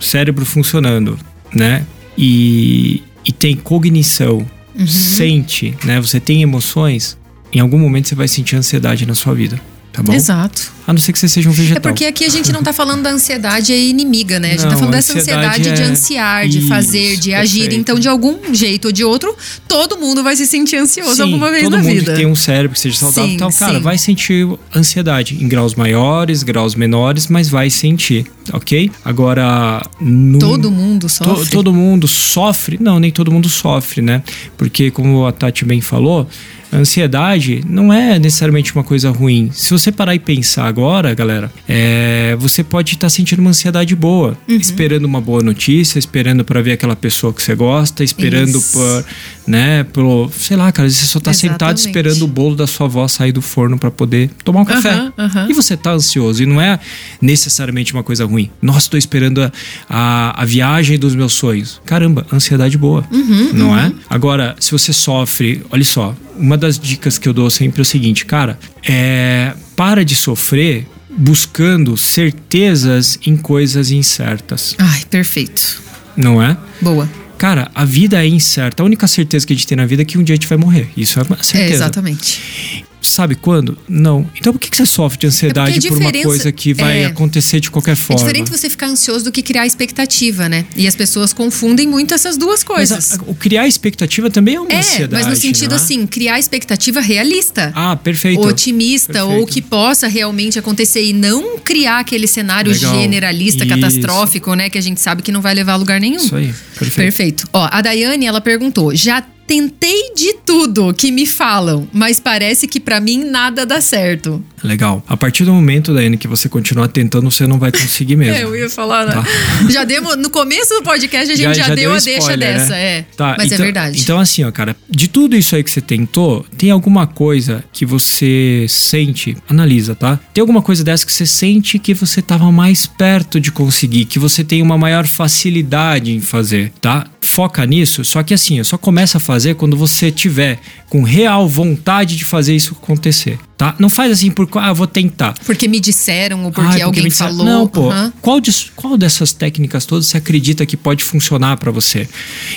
cérebro funcionando, né? E, e tem cognição, sente, né? Você tem emoções, em algum momento você vai sentir ansiedade na sua vida, tá bom? Exato. A não ser que você seja um É vegetal. porque aqui a gente não tá falando da ansiedade inimiga, né? A gente tá Não, falando dessa ansiedade ansiedade de é- ansiar, de Isso, fazer, de agir. perfeito. Então, de algum jeito ou de outro, todo mundo vai se sentir ansioso Sim, alguma vez todo na mundo vida. que tem um cérebro que seja saudável Sim, tal, cara, sim. vai sentir ansiedade em graus maiores, graus menores, mas vai sentir, ok? Agora, no, Todo mundo To- sofre. todo mundo sofre? Não, nem todo mundo sofre, né? Porque, como a Tati bem falou, a ansiedade não é necessariamente uma coisa ruim. Se você parar e pensar agora, galera, é, você pode estar sentindo uma ansiedade boa, Uhum. esperando uma boa notícia, esperando para ver aquela pessoa que você gosta, esperando Isso. por, né, pelo, sei lá, cara, você só tá sentado Exatamente. esperando o bolo da sua avó sair do forno para poder tomar um café. Aham, aham. E você tá ansioso e não é necessariamente uma coisa ruim. Nossa, tô esperando a, a, a viagem dos meus sonhos. Caramba, ansiedade boa, Uhum, não é? Agora, se você sofre, olha só, uma das dicas que eu dou sempre é o seguinte, cara, é para de sofrer buscando certezas em coisas incertas, Ai, perfeito. não é? Boa. Cara, a vida é incerta. A única certeza que a gente tem na vida é que um dia a gente vai morrer. Isso é uma É, certeza. exatamente. Sabe quando? Não. Então por que que você sofre de ansiedade É porque a por uma coisa que vai é. acontecer de qualquer É forma? diferente você ficar ansioso do que criar expectativa, né? E as pessoas confundem muito essas duas coisas. a- a- o criar expectativa também é uma é, ansiedade. mas no sentido não é? assim, criar expectativa realista. Ah, perfeito. Otimista Perfeito. ou que possa realmente acontecer e não criar aquele cenário Legal. generalista, Isso. catastrófico, né? Que a gente sabe que não vai levar a lugar nenhum. Isso aí, perfeito. Perfeito. Ó, a Daiane, ela perguntou: já tentei de tudo que me falam, mas parece que pra mim nada dá certo. Legal. A partir do momento, Daiane, que você continuar tentando, você não vai conseguir mesmo. É, eu ia falar, né? Tá. Já demos, no começo do podcast a gente já, deu a deixa spoiler, dessa, né? é. Tá, mas é então- verdade. Então, assim, ó, cara, de tudo isso aí que você tentou, tem alguma coisa que você sente, analisa, tá? Tem alguma coisa dessa que você sente que você tava mais perto de conseguir, que você tem uma maior facilidade em fazer, tá? Foca nisso, só que assim, só começa a fazer quando você tiver com real vontade de fazer isso acontecer, tá? Não faz assim por, ah, vou tentar. Porque me disseram ou porque Ai, alguém me disseram- falou. Não, pô. aham. Qual, dis- qual dessas técnicas todas você acredita que pode funcionar pra você?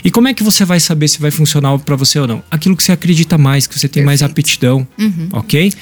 E como é que você vai saber se vai funcionar pra você ou não? Aquilo que você acredita mais, que você tem mais Perfeito. aptidão, Uhum. ok?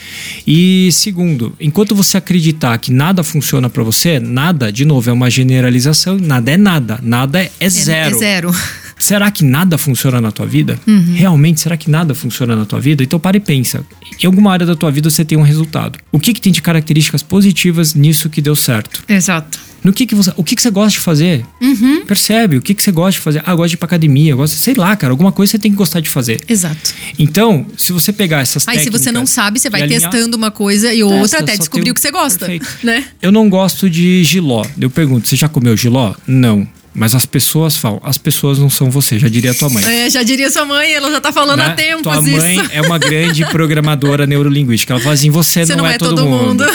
E segundo, enquanto você acreditar que nada funciona pra você, nada, de novo, é uma generalização, nada é nada, nada é, é zero. É zero. Será que nada funciona na tua vida? Uhum. Realmente, será que nada funciona na tua vida? Então para e pensa. Em alguma área da tua vida você tem um resultado. O que, que tem de características positivas nisso que deu certo? Exato. No que, que você, o que, que você gosta de fazer? Uhum. Percebe? O que, que você gosta de fazer? Ah, eu gosto de ir pra academia, eu gosto, sei lá, cara, alguma coisa você tem que gostar de fazer. Exato. Então, se você pegar essas Aí se técnicas você não sabe, você vai alinhar- testando uma coisa e outra Testa, até descobrir o que você gosta, Perfeito. né? Eu não gosto de giló. Eu pergunto, você já comeu giló? Não. Mas as pessoas falam, as pessoas não são você, já diria tua mãe. É, já diria sua mãe, ela já tá falando né? há tempos Tua isso. mãe é uma grande programadora neurolinguística. Ela fala assim: você, Você não, é, todo, mundo.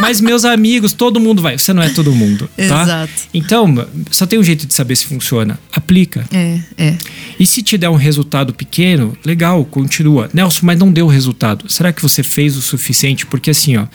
Mas meus amigos, todo mundo vai. Você não é todo mundo. Tá? Exato. Então, só tem um jeito de saber se funciona. Aplica. É, é. E se te der um resultado pequeno, legal, continua. Nelson, mas não deu resultado. Será que você fez o suficiente? Porque assim, ó,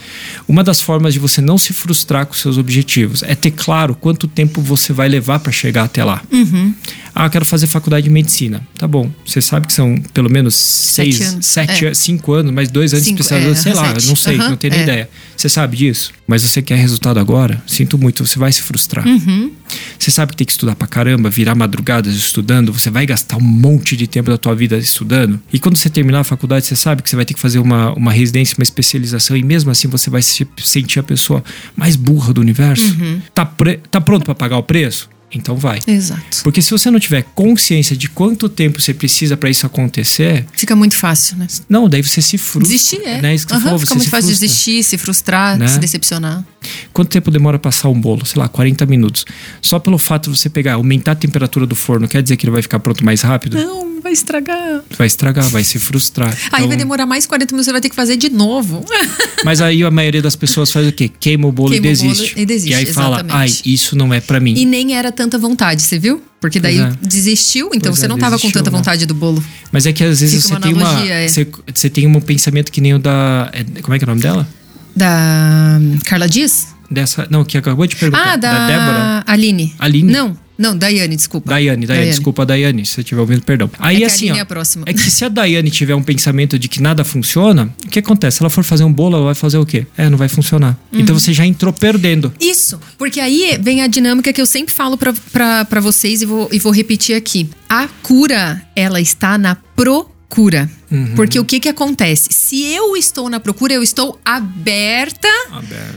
uma das formas de você não se frustrar com seus objetivos é ter claro quanto tempo você vai levar para chegar até lá. Uhum. Ah, eu quero fazer faculdade de medicina. Tá bom. Você sabe que são pelo menos seis, anos. sete, É. cinco anos, mais dois anos Cinco, especialização, é, sei lá, sete. não sei, Aham, não tenho nem é. ideia. Você sabe disso? Mas você quer resultado agora? Sinto muito, você vai se frustrar. Uhum. Você sabe que tem que estudar pra caramba, virar madrugadas estudando, você vai gastar um monte de tempo da tua vida estudando. E quando você terminar a faculdade, você sabe que você vai ter que fazer uma, uma residência, uma especialização, e mesmo assim você vai se sentir a pessoa mais burra do universo. Uhum. Tá, tá pronto pra pagar o preço? Então vai. Exato. Porque se você não tiver consciência de quanto tempo você precisa pra isso acontecer, Fica muito fácil, né? não, daí você se frustra. Desistir, é. Né? Isso que Aham, falou, fica você muito se fácil frustra. desistir, se frustrar, Né? se decepcionar. Quanto tempo demora pra assar um bolo? Sei lá, 40 minutos. Só pelo fato de você pegar, aumentar a temperatura do forno, quer dizer que ele vai ficar pronto mais rápido? Não, vai estragar. Vai estragar, vai se frustrar. Aí Então, vai demorar mais 40 minutos, você vai ter que fazer de novo. Mas aí a maioria das pessoas faz o quê? Queima o bolo Queima e o bolo desiste. e desiste, aí fala, exatamente. ai, isso não é pra mim. E nem era tanta vontade, você viu? Porque daí é. desistiu, então Pois você é, não tava com tanta né? vontade do bolo. Mas é que às vezes Fica você uma tem uma. analogia, é. Você, você tem um pensamento que nem o da. é, como é que é o nome dela? Da Carla Dias? Dessa. Não, que acabou de perguntar. Ah, da, Débora. Aline. Aline? Não, não, Daiane, desculpa. Daiane, Daiane, desculpa, Daiane, se você estiver ouvindo, perdão. Aí É que a assim, ó, é a próxima. é que se a Daiane tiver um pensamento de que nada funciona, o que acontece? Se ela for fazer um bolo, ela vai fazer o quê? É, não vai funcionar. Uhum. Então você já entrou perdendo. Isso, porque aí vem a dinâmica que eu sempre falo pra vocês e vou, e vou repetir aqui. A cura, ela está na procura. Uhum. Porque o que que acontece? Se eu estou na procura, eu estou aberta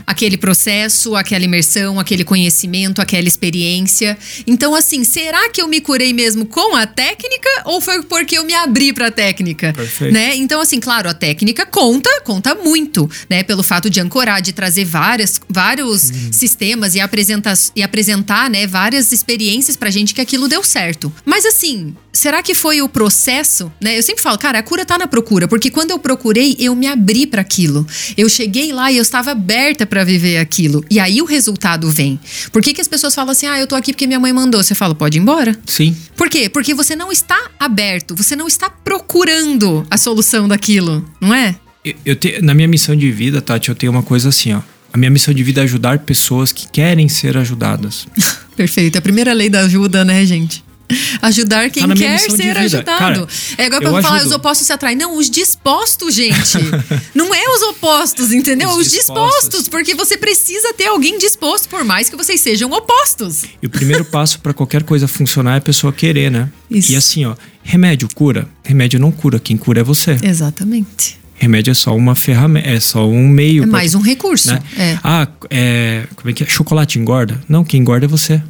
aquele processo, aquela imersão, aquele conhecimento, aquela experiência. Então, assim, será que eu me curei mesmo com a técnica ou foi porque eu me abri pra técnica? Perfeito. Né? Então, assim, claro, a técnica conta, conta muito, né? Pelo fato de ancorar, de trazer várias, vários Uhum. sistemas e apresentar, e apresentar, né, várias experiências pra gente que aquilo deu certo. Mas, assim, será que foi o processo, né? Eu sempre falo, cara, a cura tá na procura, porque quando eu procurei, eu me abri pra aquilo. Eu cheguei lá e eu estava aberta pra viver aquilo. E aí o resultado vem. Por que, que as pessoas falam assim, ah, eu tô aqui porque minha mãe mandou? Você fala, pode ir embora. Sim. Por quê? Porque você não está aberto, você não está procurando a solução daquilo, não é? Eu, eu te- na minha missão de vida, Tati, eu tenho uma coisa assim, ó. A minha missão de vida é ajudar pessoas que querem ser ajudadas. Perfeito. A primeira lei da ajuda, né, gente? Ajudar quem Tá quer ser ajudado. Cara, é igual quando fala, ajudo. os opostos se atraem. Não, os dispostos, gente. não é os opostos, entendeu? Os Os, dispostos. dispostos. Porque você precisa ter alguém disposto, por mais que vocês sejam opostos. E o primeiro passo pra qualquer coisa funcionar é a pessoa querer, né? Isso. E assim, ó, remédio cura? Remédio não cura, quem cura é você. Exatamente. Remédio é só uma ferramenta, é só um meio. É pra- mais um recurso. né? É. Ah, é, como é que é? Chocolate engorda? Não, quem engorda é você.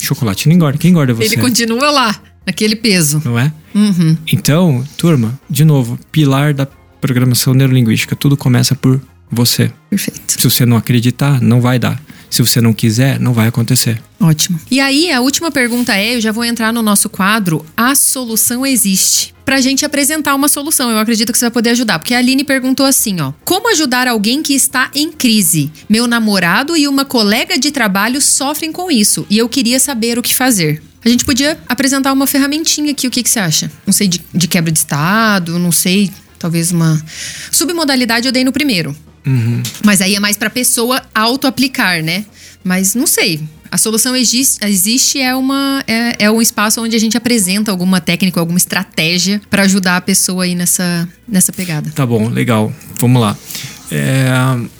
Chocolate não engorda, quem engorda é você. Uhum. Ele continua lá. Naquele peso. não é? Uhum. Então, turma, de novo, pilar da programação neurolinguística, tudo começa por você. Perfeito. Se você não acreditar, não vai dar. Se você não quiser, não vai acontecer. Ótimo. E aí, a última pergunta é: eu já vou entrar no nosso quadro A Solução Existe. Pra gente apresentar uma solução, eu acredito que você vai poder ajudar. Porque a Aline perguntou assim: ó, como ajudar alguém que está em crise? Meu namorado e uma colega de trabalho sofrem com isso e eu queria saber o que fazer. A gente podia apresentar uma ferramentinha aqui, o que, que você acha? Não sei, de, de quebra de estado, não sei, talvez uma. Submodalidade eu dei no primeiro. Mas aí é mais pra pessoa auto-aplicar, né? Mas não sei. A solução existe, é, uma, é, é um espaço onde a gente apresenta alguma técnica, alguma estratégia pra ajudar a pessoa aí nessa, nessa pegada. Tá bom, legal. Vamos lá. É,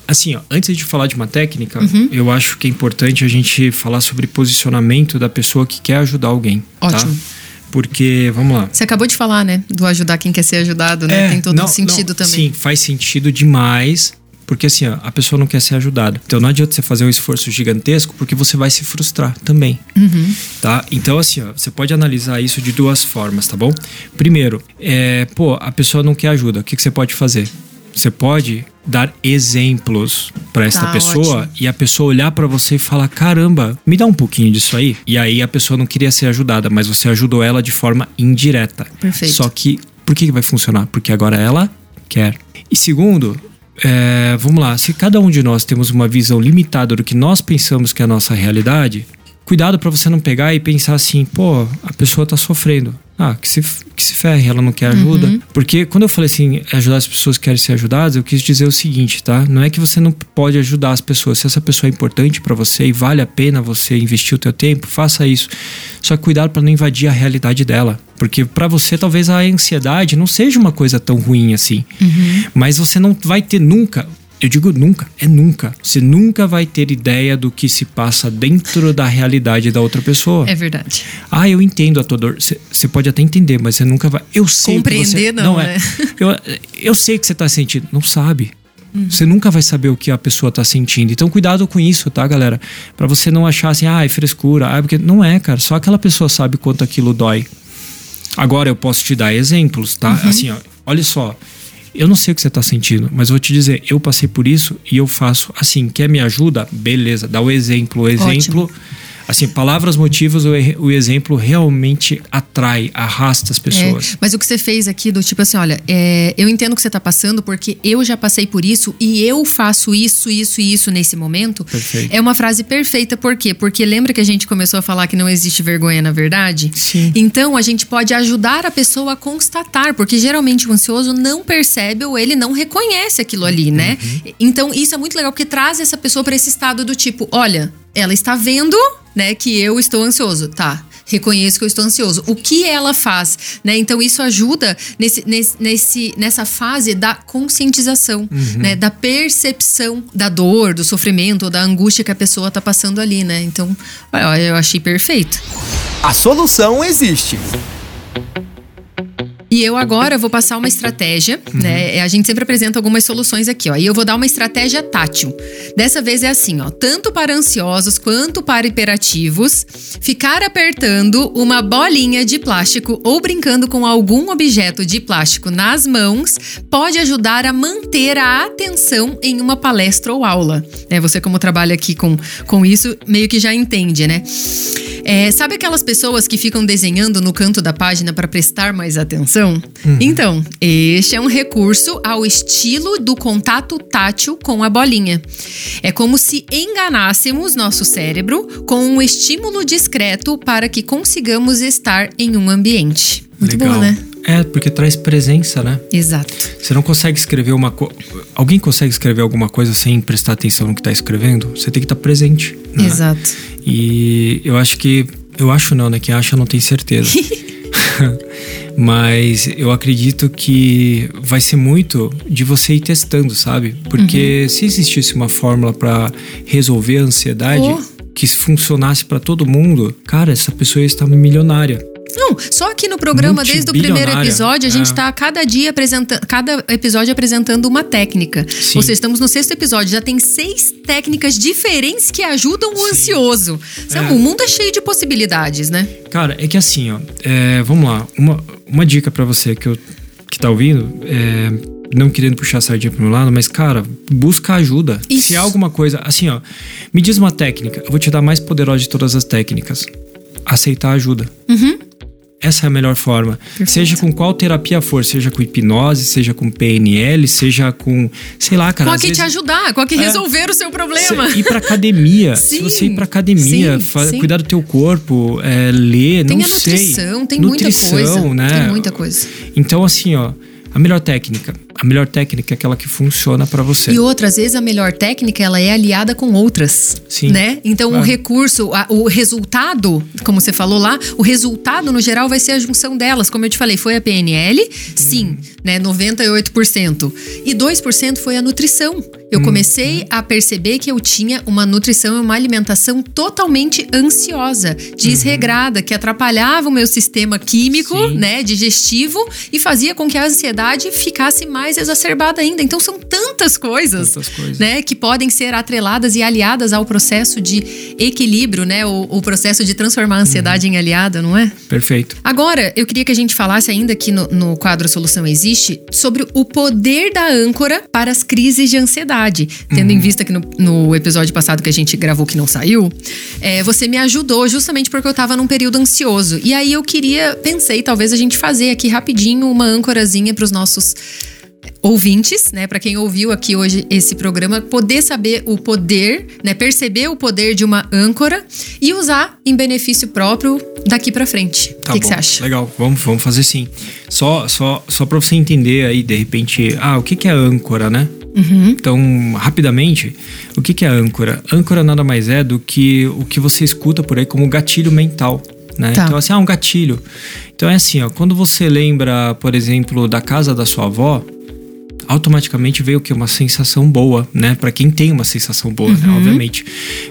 assim, ó, antes de falar de uma técnica, Uhum. eu acho que é importante a gente falar sobre posicionamento da pessoa que quer ajudar alguém. Ótimo. Tá? Porque, vamos lá. Você acabou de falar, né? Do ajudar quem quer ser ajudado, né? É, Tem todo não, sentido não, também. Sim, faz sentido demais. Porque assim, ó, a pessoa não quer ser ajudada. Então não adianta você fazer um esforço gigantesco, porque você vai se frustrar também. Uhum. Tá? Então, assim, ó, você pode analisar isso de duas formas, tá bom? Primeiro, é, pô, a pessoa não quer ajuda. O que, que você pode fazer? Você pode dar exemplos para esta Tá, pessoa ótimo. e a pessoa olhar para você e falar: caramba, me dá um pouquinho disso aí. E aí a pessoa não queria ser ajudada, mas você ajudou ela de forma indireta. Perfeito. Só que, por que que vai funcionar? Porque agora ela quer. E segundo, é, vamos lá, se cada um de nós temos uma visão limitada do que nós pensamos que é a nossa realidade, cuidado para você não pegar e pensar assim, pô, a pessoa tá sofrendo. Ah, que se, que se ferre, ela não quer ajuda. Porque quando eu falei assim, ajudar as pessoas que querem ser ajudadas, eu quis dizer o seguinte, tá? Não é que você não pode ajudar as pessoas. Se essa pessoa é importante para você e vale a pena você investir o teu tempo, faça isso. Só cuidado para não invadir a realidade dela. Porque para você talvez a ansiedade não seja uma coisa tão ruim assim. Mas você não vai ter nunca eu digo nunca, é nunca. Você nunca vai ter ideia do que se passa dentro da realidade da outra pessoa. É verdade. Ah, eu entendo a tua dor. Você pode até entender, mas você nunca vai. Eu sei que Compreender, você, não, é. né? Eu, eu sei que você tá sentindo. Não sabe. Você nunca vai saber o que a pessoa tá sentindo. Então, cuidado com isso, tá, galera? Pra você não achar assim, ah, é frescura. Ah, porque não é, cara. Só aquela pessoa sabe quanto aquilo dói. Agora eu posso te dar exemplos, tá? Uhum. Assim, ó, olha só. Eu não sei o que você tá sentindo, mas vou te dizer, eu passei por isso e eu faço assim. Quer me ajuda? Beleza, dá o exemplo. O exemplo. Assim, palavras, motivos, o, o exemplo realmente atrai, arrasta as pessoas. É, mas o que você fez aqui, do tipo assim, olha, é, eu entendo o que você tá passando, porque eu já passei por isso e eu faço isso, isso e isso nesse momento. Perfeito. É uma frase perfeita, por quê? Porque lembra que a gente começou a falar que não existe vergonha na verdade? Sim. Então a gente pode ajudar a pessoa a constatar, porque geralmente o ansioso não percebe ou ele não reconhece aquilo ali, né? Então isso é muito legal, porque traz essa pessoa para esse estado do tipo, olha, ela está vendo, né, que eu estou ansioso, tá? Reconheço que eu estou ansioso. O que ela faz, né? Então isso ajuda nesse, nesse, nessa fase da conscientização, né? Da percepção da dor, do sofrimento, ou da angústia que a pessoa está passando ali, né? Então, eu achei perfeito. A solução existe. E eu agora vou passar uma estratégia, né? A gente sempre apresenta algumas soluções aqui, ó. E eu vou dar uma estratégia tátil. Dessa vez é assim, ó. Tanto para ansiosos quanto para hiperativos, ficar apertando uma bolinha de plástico ou brincando com algum objeto de plástico nas mãos pode ajudar a manter a atenção em uma palestra ou aula. Né? Você, como trabalha aqui com, com isso, meio que já entende, né? É, sabe aquelas pessoas que ficam desenhando no canto da página para prestar mais atenção? Então, este é um recurso ao estilo do contato tátil com a bolinha. É como se enganássemos nosso cérebro com um estímulo discreto para que consigamos estar em um ambiente. Muito Legal. bom, né? É, porque traz presença, né? Exato. Você não consegue escrever uma coisa. Alguém consegue escrever alguma coisa sem prestar atenção no que está escrevendo? Você tem que estar presente. né? Exato. E eu acho que. Eu acho não, né? Quem acha não tem certeza. Mas eu acredito que vai ser muito de você ir testando, sabe? Porque Uhum. se existisse uma fórmula para resolver a ansiedade Oh. que funcionasse para todo mundo, cara, essa pessoa ia estar milionária. Não, só aqui no programa, desde o primeiro episódio, a gente É. tá cada dia apresentando, cada episódio apresentando uma técnica. Sim. Ou seja, estamos no sexto episódio, já tem seis técnicas diferentes que ajudam o Sim. ansioso. Sabe, É. O mundo é cheio de possibilidades, né? Cara, é que assim, ó, é, vamos lá, uma, uma dica pra você que, eu, que tá ouvindo, é, não querendo puxar a sardinha pro meu lado, mas cara, busca ajuda. Isso. Se há alguma coisa, assim, ó, me diz uma técnica, eu vou te dar a mais poderosa de todas as técnicas. Aceitar ajuda. Uhum. Essa é a melhor forma. Seja com qual terapia for, seja com hipnose, seja com PNL, seja com, sei lá, cara. Com a que te vezes- ajudar, com a que É. resolver o seu problema. Cê ir pra academia. Sim, Se você ir pra academia, sim, sim. cuidar do teu corpo, é, ler, Tem não a sei. nutrição, tem Nutrição, muita coisa. né? Tem muita coisa. Então, assim, ó, a melhor técnica. A melhor técnica é aquela que funciona pra você. E outra, às vezes a melhor técnica ela é aliada com outras, Sim. né? Então o recurso, a- o resultado, como você falou lá, o resultado no geral vai ser a junção delas. Como eu te falei, foi a PNL, sim, né, 98%. E 2% foi a nutrição. Eu comecei a perceber que eu tinha uma nutrição e uma alimentação totalmente ansiosa, desregrada, que atrapalhava o meu sistema químico, Sim. né, digestivo e fazia com que a ansiedade ficasse mais exacerbada ainda. Então são tantas coisas, Tantas coisas. né, que podem ser atreladas e aliadas ao processo de equilíbrio, né, o, o processo de transformar a ansiedade em aliada, não é? Perfeito. Agora, eu queria que a gente falasse ainda aqui no, no quadro Solução Existe sobre o poder da âncora para as crises de ansiedade. Tendo em vista que no, no episódio passado que a gente gravou que não saiu, é, você me ajudou justamente porque eu tava num período ansioso. E aí eu queria, pensei, talvez a gente fazer aqui rapidinho uma âncorazinha para os nossos ouvintes, né, para quem ouviu aqui hoje esse programa, poder saber o poder, né, perceber o poder de uma âncora e usar em benefício próprio daqui para frente. Tá o que que você acha? Legal, vamos, vamos fazer sim. Só, só, só pra você entender aí, de repente, ah, o que, que é âncora, né? Uhum. Então, rapidamente, o que, que é âncora? Âncora nada mais é do que o que você escuta por aí como gatilho mental. Né? Tá. Então, assim, ah, um gatilho. Então é assim, ó, quando você lembra, por exemplo, da casa da sua avó, automaticamente veio o que? Uma sensação boa, né? Pra quem tem uma sensação boa, né? Uhum. Obviamente.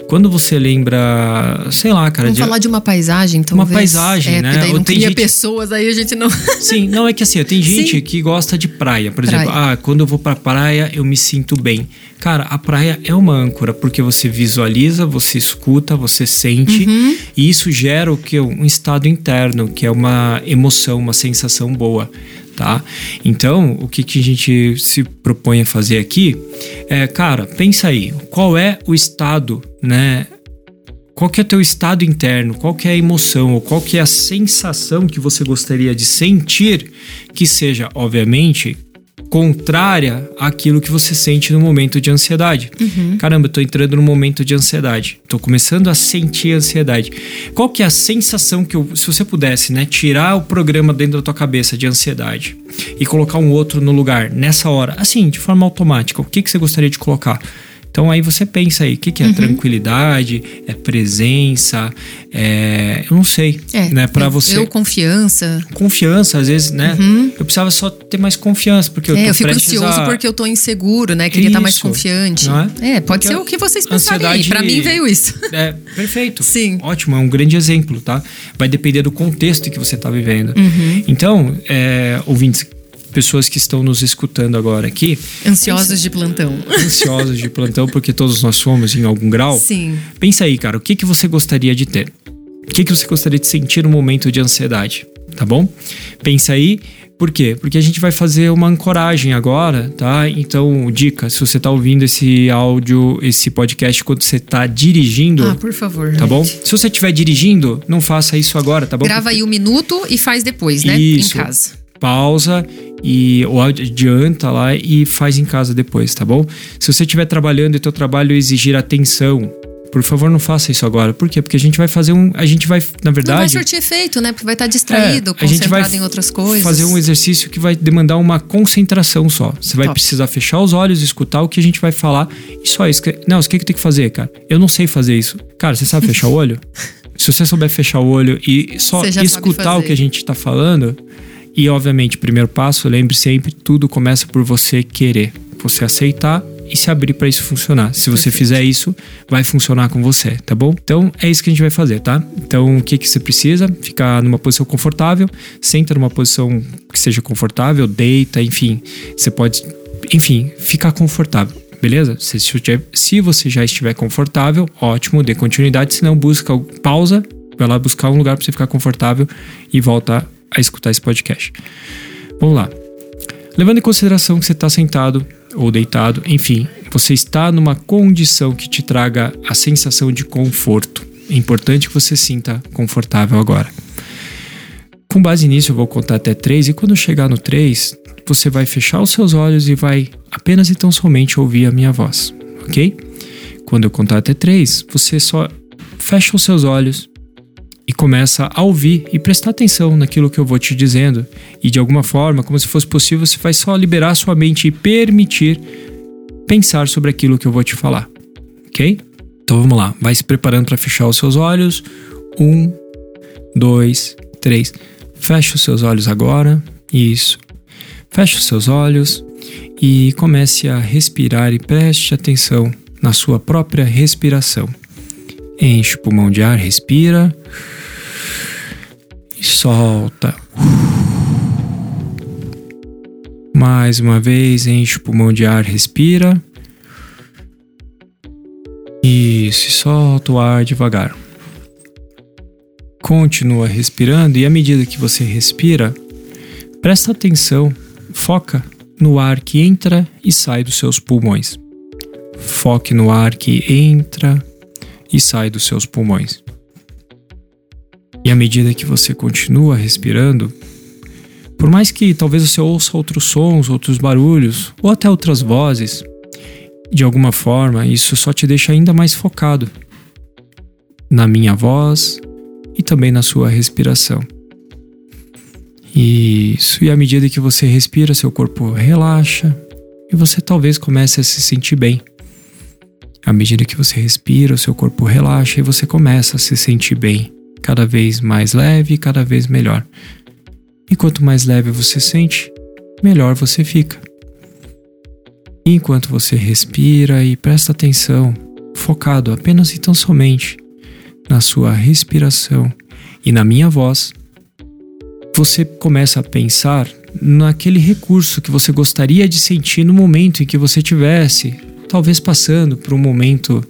Quando você lembra, sei lá, cara, Vamos de- falar de uma paisagem, então. Uma paisagem, é, né? Daí Ou não tem gente- pessoas, aí a gente não. Sim, não é que assim, tem gente Sim. que gosta de praia. Por Praia. exemplo, ah, quando eu vou pra praia, eu me sinto bem. Cara, a praia é uma âncora, porque você visualiza, você escuta, você sente, Uhum. e isso gera o que? Um estado interno, que é uma emoção, uma sensação boa. Tá? Então, o que, que a gente se propõe a fazer aqui é, cara, pensa aí, qual é o estado, né? qual que é teu estado interno, qual que é a emoção, ou qual que é a sensação que você gostaria de sentir que seja, obviamente, contrária àquilo que você sente no momento de ansiedade. Caramba, eu tô entrando no momento de ansiedade. Tô começando a sentir ansiedade. Qual que é a sensação que eu, se você pudesse, né, tirar o programa dentro da tua cabeça de ansiedade e colocar um outro no lugar nessa hora, assim, de forma automática, o que que você gostaria de colocar? Então aí você pensa aí, o que, que Uhum. é tranquilidade, é presença, é. Eu não sei. É, né? Pra eu, você. eu, confiança. Confiança, às vezes, né? Eu precisava só ter mais confiança, porque eu tô é, eu fico ansioso a... porque eu tô inseguro, né? Queria estar mais Isso, confiante. é? É, pode Porque ser o que vocês pensarem. aí. Pra mim veio isso. É, perfeito. Sim. Ótimo, é um grande exemplo, tá? Vai depender do contexto que você tá vivendo. Uhum. Então, é, ouvintes, pessoas que estão nos escutando agora aqui, Ansiosos de plantão. ansiosos de plantão, porque todos nós somos em algum grau. Sim. Pensa aí, cara, o que, que você gostaria de ter? O que, que você gostaria de sentir no momento de ansiedade? Tá bom? Pensa aí. Por quê? Porque a gente vai fazer uma ancoragem agora, tá? Então, dica, se você tá ouvindo esse áudio, esse podcast quando você tá dirigindo, Ah, por favor. tá bom? gente. Se você estiver dirigindo, não faça isso agora, tá bom? Grava aí um minuto e faz depois, né? Isso. Em casa. Pausa e ou adianta lá e faz em casa depois, tá bom? Se você estiver trabalhando e teu trabalho exigir atenção, por favor, não faça isso agora. Por quê? Porque a gente vai fazer um, a gente vai, na Não vai verdade, surtir efeito, né? Porque vai estar distraído, é, a gente vai em outras coisas. fazer um exercício que vai demandar uma concentração só. Você vai Top. precisar fechar os olhos, escutar o que a gente vai falar e só isso. Não, o que que tem que fazer, cara? Eu não sei fazer isso. Cara, você sabe fechar o olho? Se você souber fechar o olho e só escutar o que a gente tá falando, e obviamente, primeiro passo, lembre sempre, tudo começa por você querer. Você aceitar e se abrir para isso funcionar. Se você Perfeito. fizer isso, vai funcionar com você, tá bom? Então é isso que a gente vai fazer, tá? Então o que que você precisa? Ficar numa posição confortável, senta numa posição que seja confortável, deita, enfim. Você pode, enfim, ficar confortável. Beleza? Se, se você já estiver confortável, ótimo, dê continuidade. Se não, busca pausa, vai lá buscar um lugar para você ficar confortável e volta a escutar esse podcast. Vamos lá. Levando em consideração que você está sentado ou deitado, enfim, você está numa condição que te traga a sensação de conforto. É importante que você sinta confortável agora. Com base nisso, eu vou contar até três, e quando chegar no três, você vai fechar os seus olhos e vai apenas e tão somente ouvir a minha voz, ok? Quando eu contar até três, você só fecha os seus olhos e começa a ouvir e prestar atenção naquilo que eu vou te dizendo. E de alguma forma, como se fosse possível, você vai só liberar sua mente e permitir pensar sobre aquilo que eu vou te falar. Ok? Então vamos lá. Vai se preparando para fechar os seus olhos. Um, dois, três. Feche os seus olhos agora. Isso. Feche os seus olhos e comece a respirar e preste atenção na sua própria respiração. Enche o pulmão de ar, respira e solta. Mais uma vez, enche o pulmão de ar, respira. E se solta o ar devagar. Continua respirando e à medida que você respira, presta atenção, foca no ar que entra e sai dos seus pulmões. Foque no ar que entra e sai dos seus pulmões. E à medida que você continua respirando, por mais que talvez você ouça outros sons, outros barulhos ou até outras vozes, de alguma forma isso só te deixa ainda mais focado na minha voz e também na sua respiração. Isso, e à medida que você respira, seu corpo relaxa e você talvez comece a se sentir bem. À medida que você respira, o seu corpo relaxa e você começa a se sentir bem, cada vez mais leve e cada vez melhor. E quanto mais leve você sente, melhor você fica. E enquanto você respira e presta atenção, focado apenas e tão somente na sua respiração e na minha voz, você começa a pensar naquele recurso que você gostaria de sentir no momento em que você tivesse talvez passando por um momento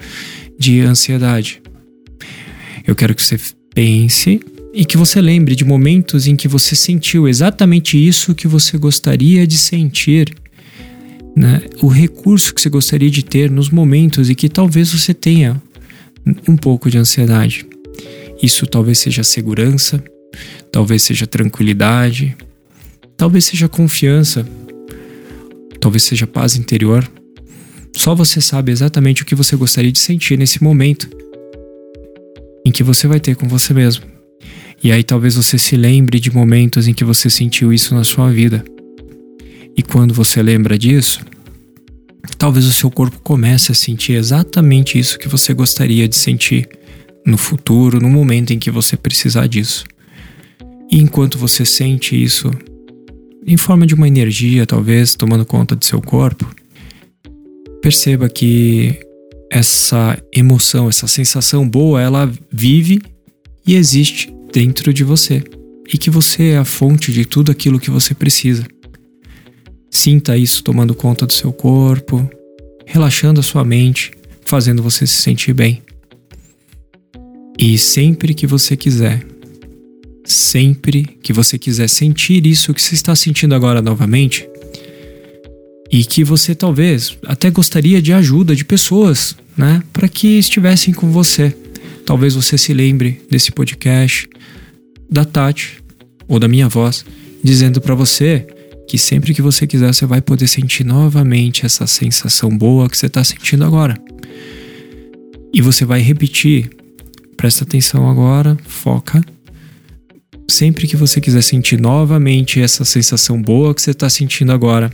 de ansiedade. Eu quero que você pense e que você lembre de momentos em que você sentiu exatamente isso que você gostaria de sentir, né? o recurso que você gostaria de ter nos momentos em que talvez você tenha um pouco de ansiedade. Isso talvez seja segurança, talvez seja tranquilidade, talvez seja confiança, talvez seja paz interior. Só você sabe exatamente o que você gostaria de sentir nesse momento em que você vai ter com você mesmo. E aí talvez você se lembre de momentos em que você sentiu isso na sua vida. E quando você lembra disso, talvez o seu corpo comece a sentir exatamente isso que você gostaria de sentir no futuro, no momento em que você precisar disso. E enquanto você sente isso em forma de uma energia, talvez tomando conta do seu corpo, perceba que essa emoção, essa sensação boa, ela vive e existe dentro de você e que você é a fonte de tudo aquilo que você precisa. Sinta isso tomando conta do seu corpo, relaxando a sua mente, fazendo você se sentir bem. E sempre que você quiser, sempre que você quiser sentir isso que você está sentindo agora novamente, e que você talvez até gostaria de ajuda de pessoas, né, para que estivessem com você. Talvez você se lembre desse podcast da Tati ou da minha voz dizendo para você que sempre que você quiser você vai poder sentir novamente essa sensação boa que você está sentindo agora. E você vai repetir. Presta atenção agora, foca. Sempre que você quiser sentir novamente essa sensação boa que você está sentindo agora,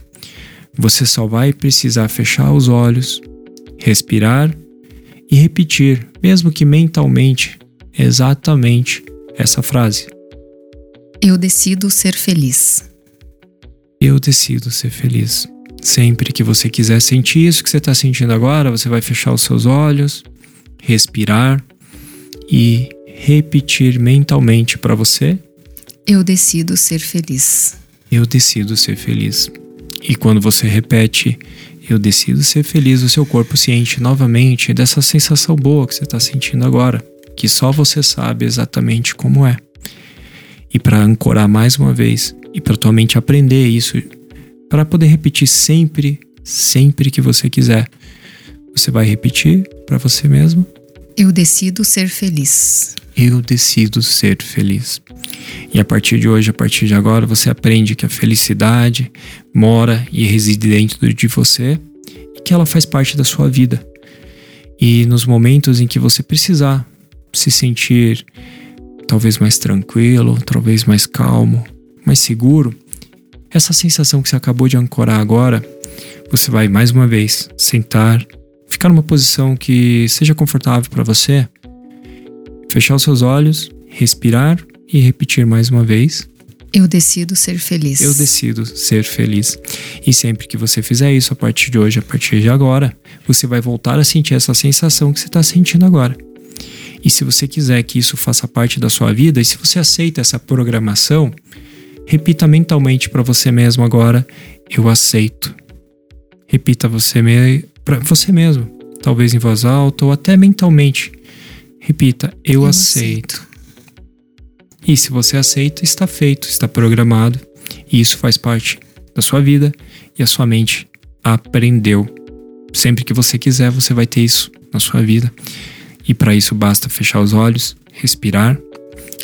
você só vai precisar fechar os olhos, respirar e repetir, mesmo que mentalmente, exatamente essa frase. Eu decido ser feliz. Eu decido ser feliz. Sempre que você quiser sentir isso que você está sentindo agora, você vai fechar os seus olhos, respirar e repetir mentalmente para você: Eu decido ser feliz. Eu decido ser feliz. E quando você repete, eu decido ser feliz, o seu corpo se enche novamente dessa sensação boa que você está sentindo agora, que só você sabe exatamente como é. E para ancorar mais uma vez, e para tua mente aprender isso para poder repetir sempre, sempre que você quiser. Você vai repetir para você mesmo? Eu decido ser feliz. Eu decido ser feliz. E a partir de hoje, a partir de agora, você aprende que a felicidade mora e reside dentro de você e que ela faz parte da sua vida. E nos momentos em que você precisar se sentir talvez mais tranquilo, talvez mais calmo, mais seguro, essa sensação que você acabou de ancorar agora, você vai mais uma vez sentar, ficar numa posição que seja confortável para você, fechar os seus olhos, respirar e repetir mais uma vez. Eu decido ser feliz. Eu decido ser feliz. E sempre que você fizer isso a partir de hoje, a partir de agora, você vai voltar a sentir essa sensação que você está sentindo agora. E se você quiser que isso faça parte da sua vida, e se você aceita essa programação, Repita mentalmente para você mesmo agora: eu aceito. Repita você me para você mesmo, talvez em voz alta ou até mentalmente. Repita: eu, eu aceito. aceito. E se você aceita, está feito, está programado, e isso faz parte da sua vida e a sua mente aprendeu. Sempre que você quiser, você vai ter isso na sua vida. E para isso basta fechar os olhos, respirar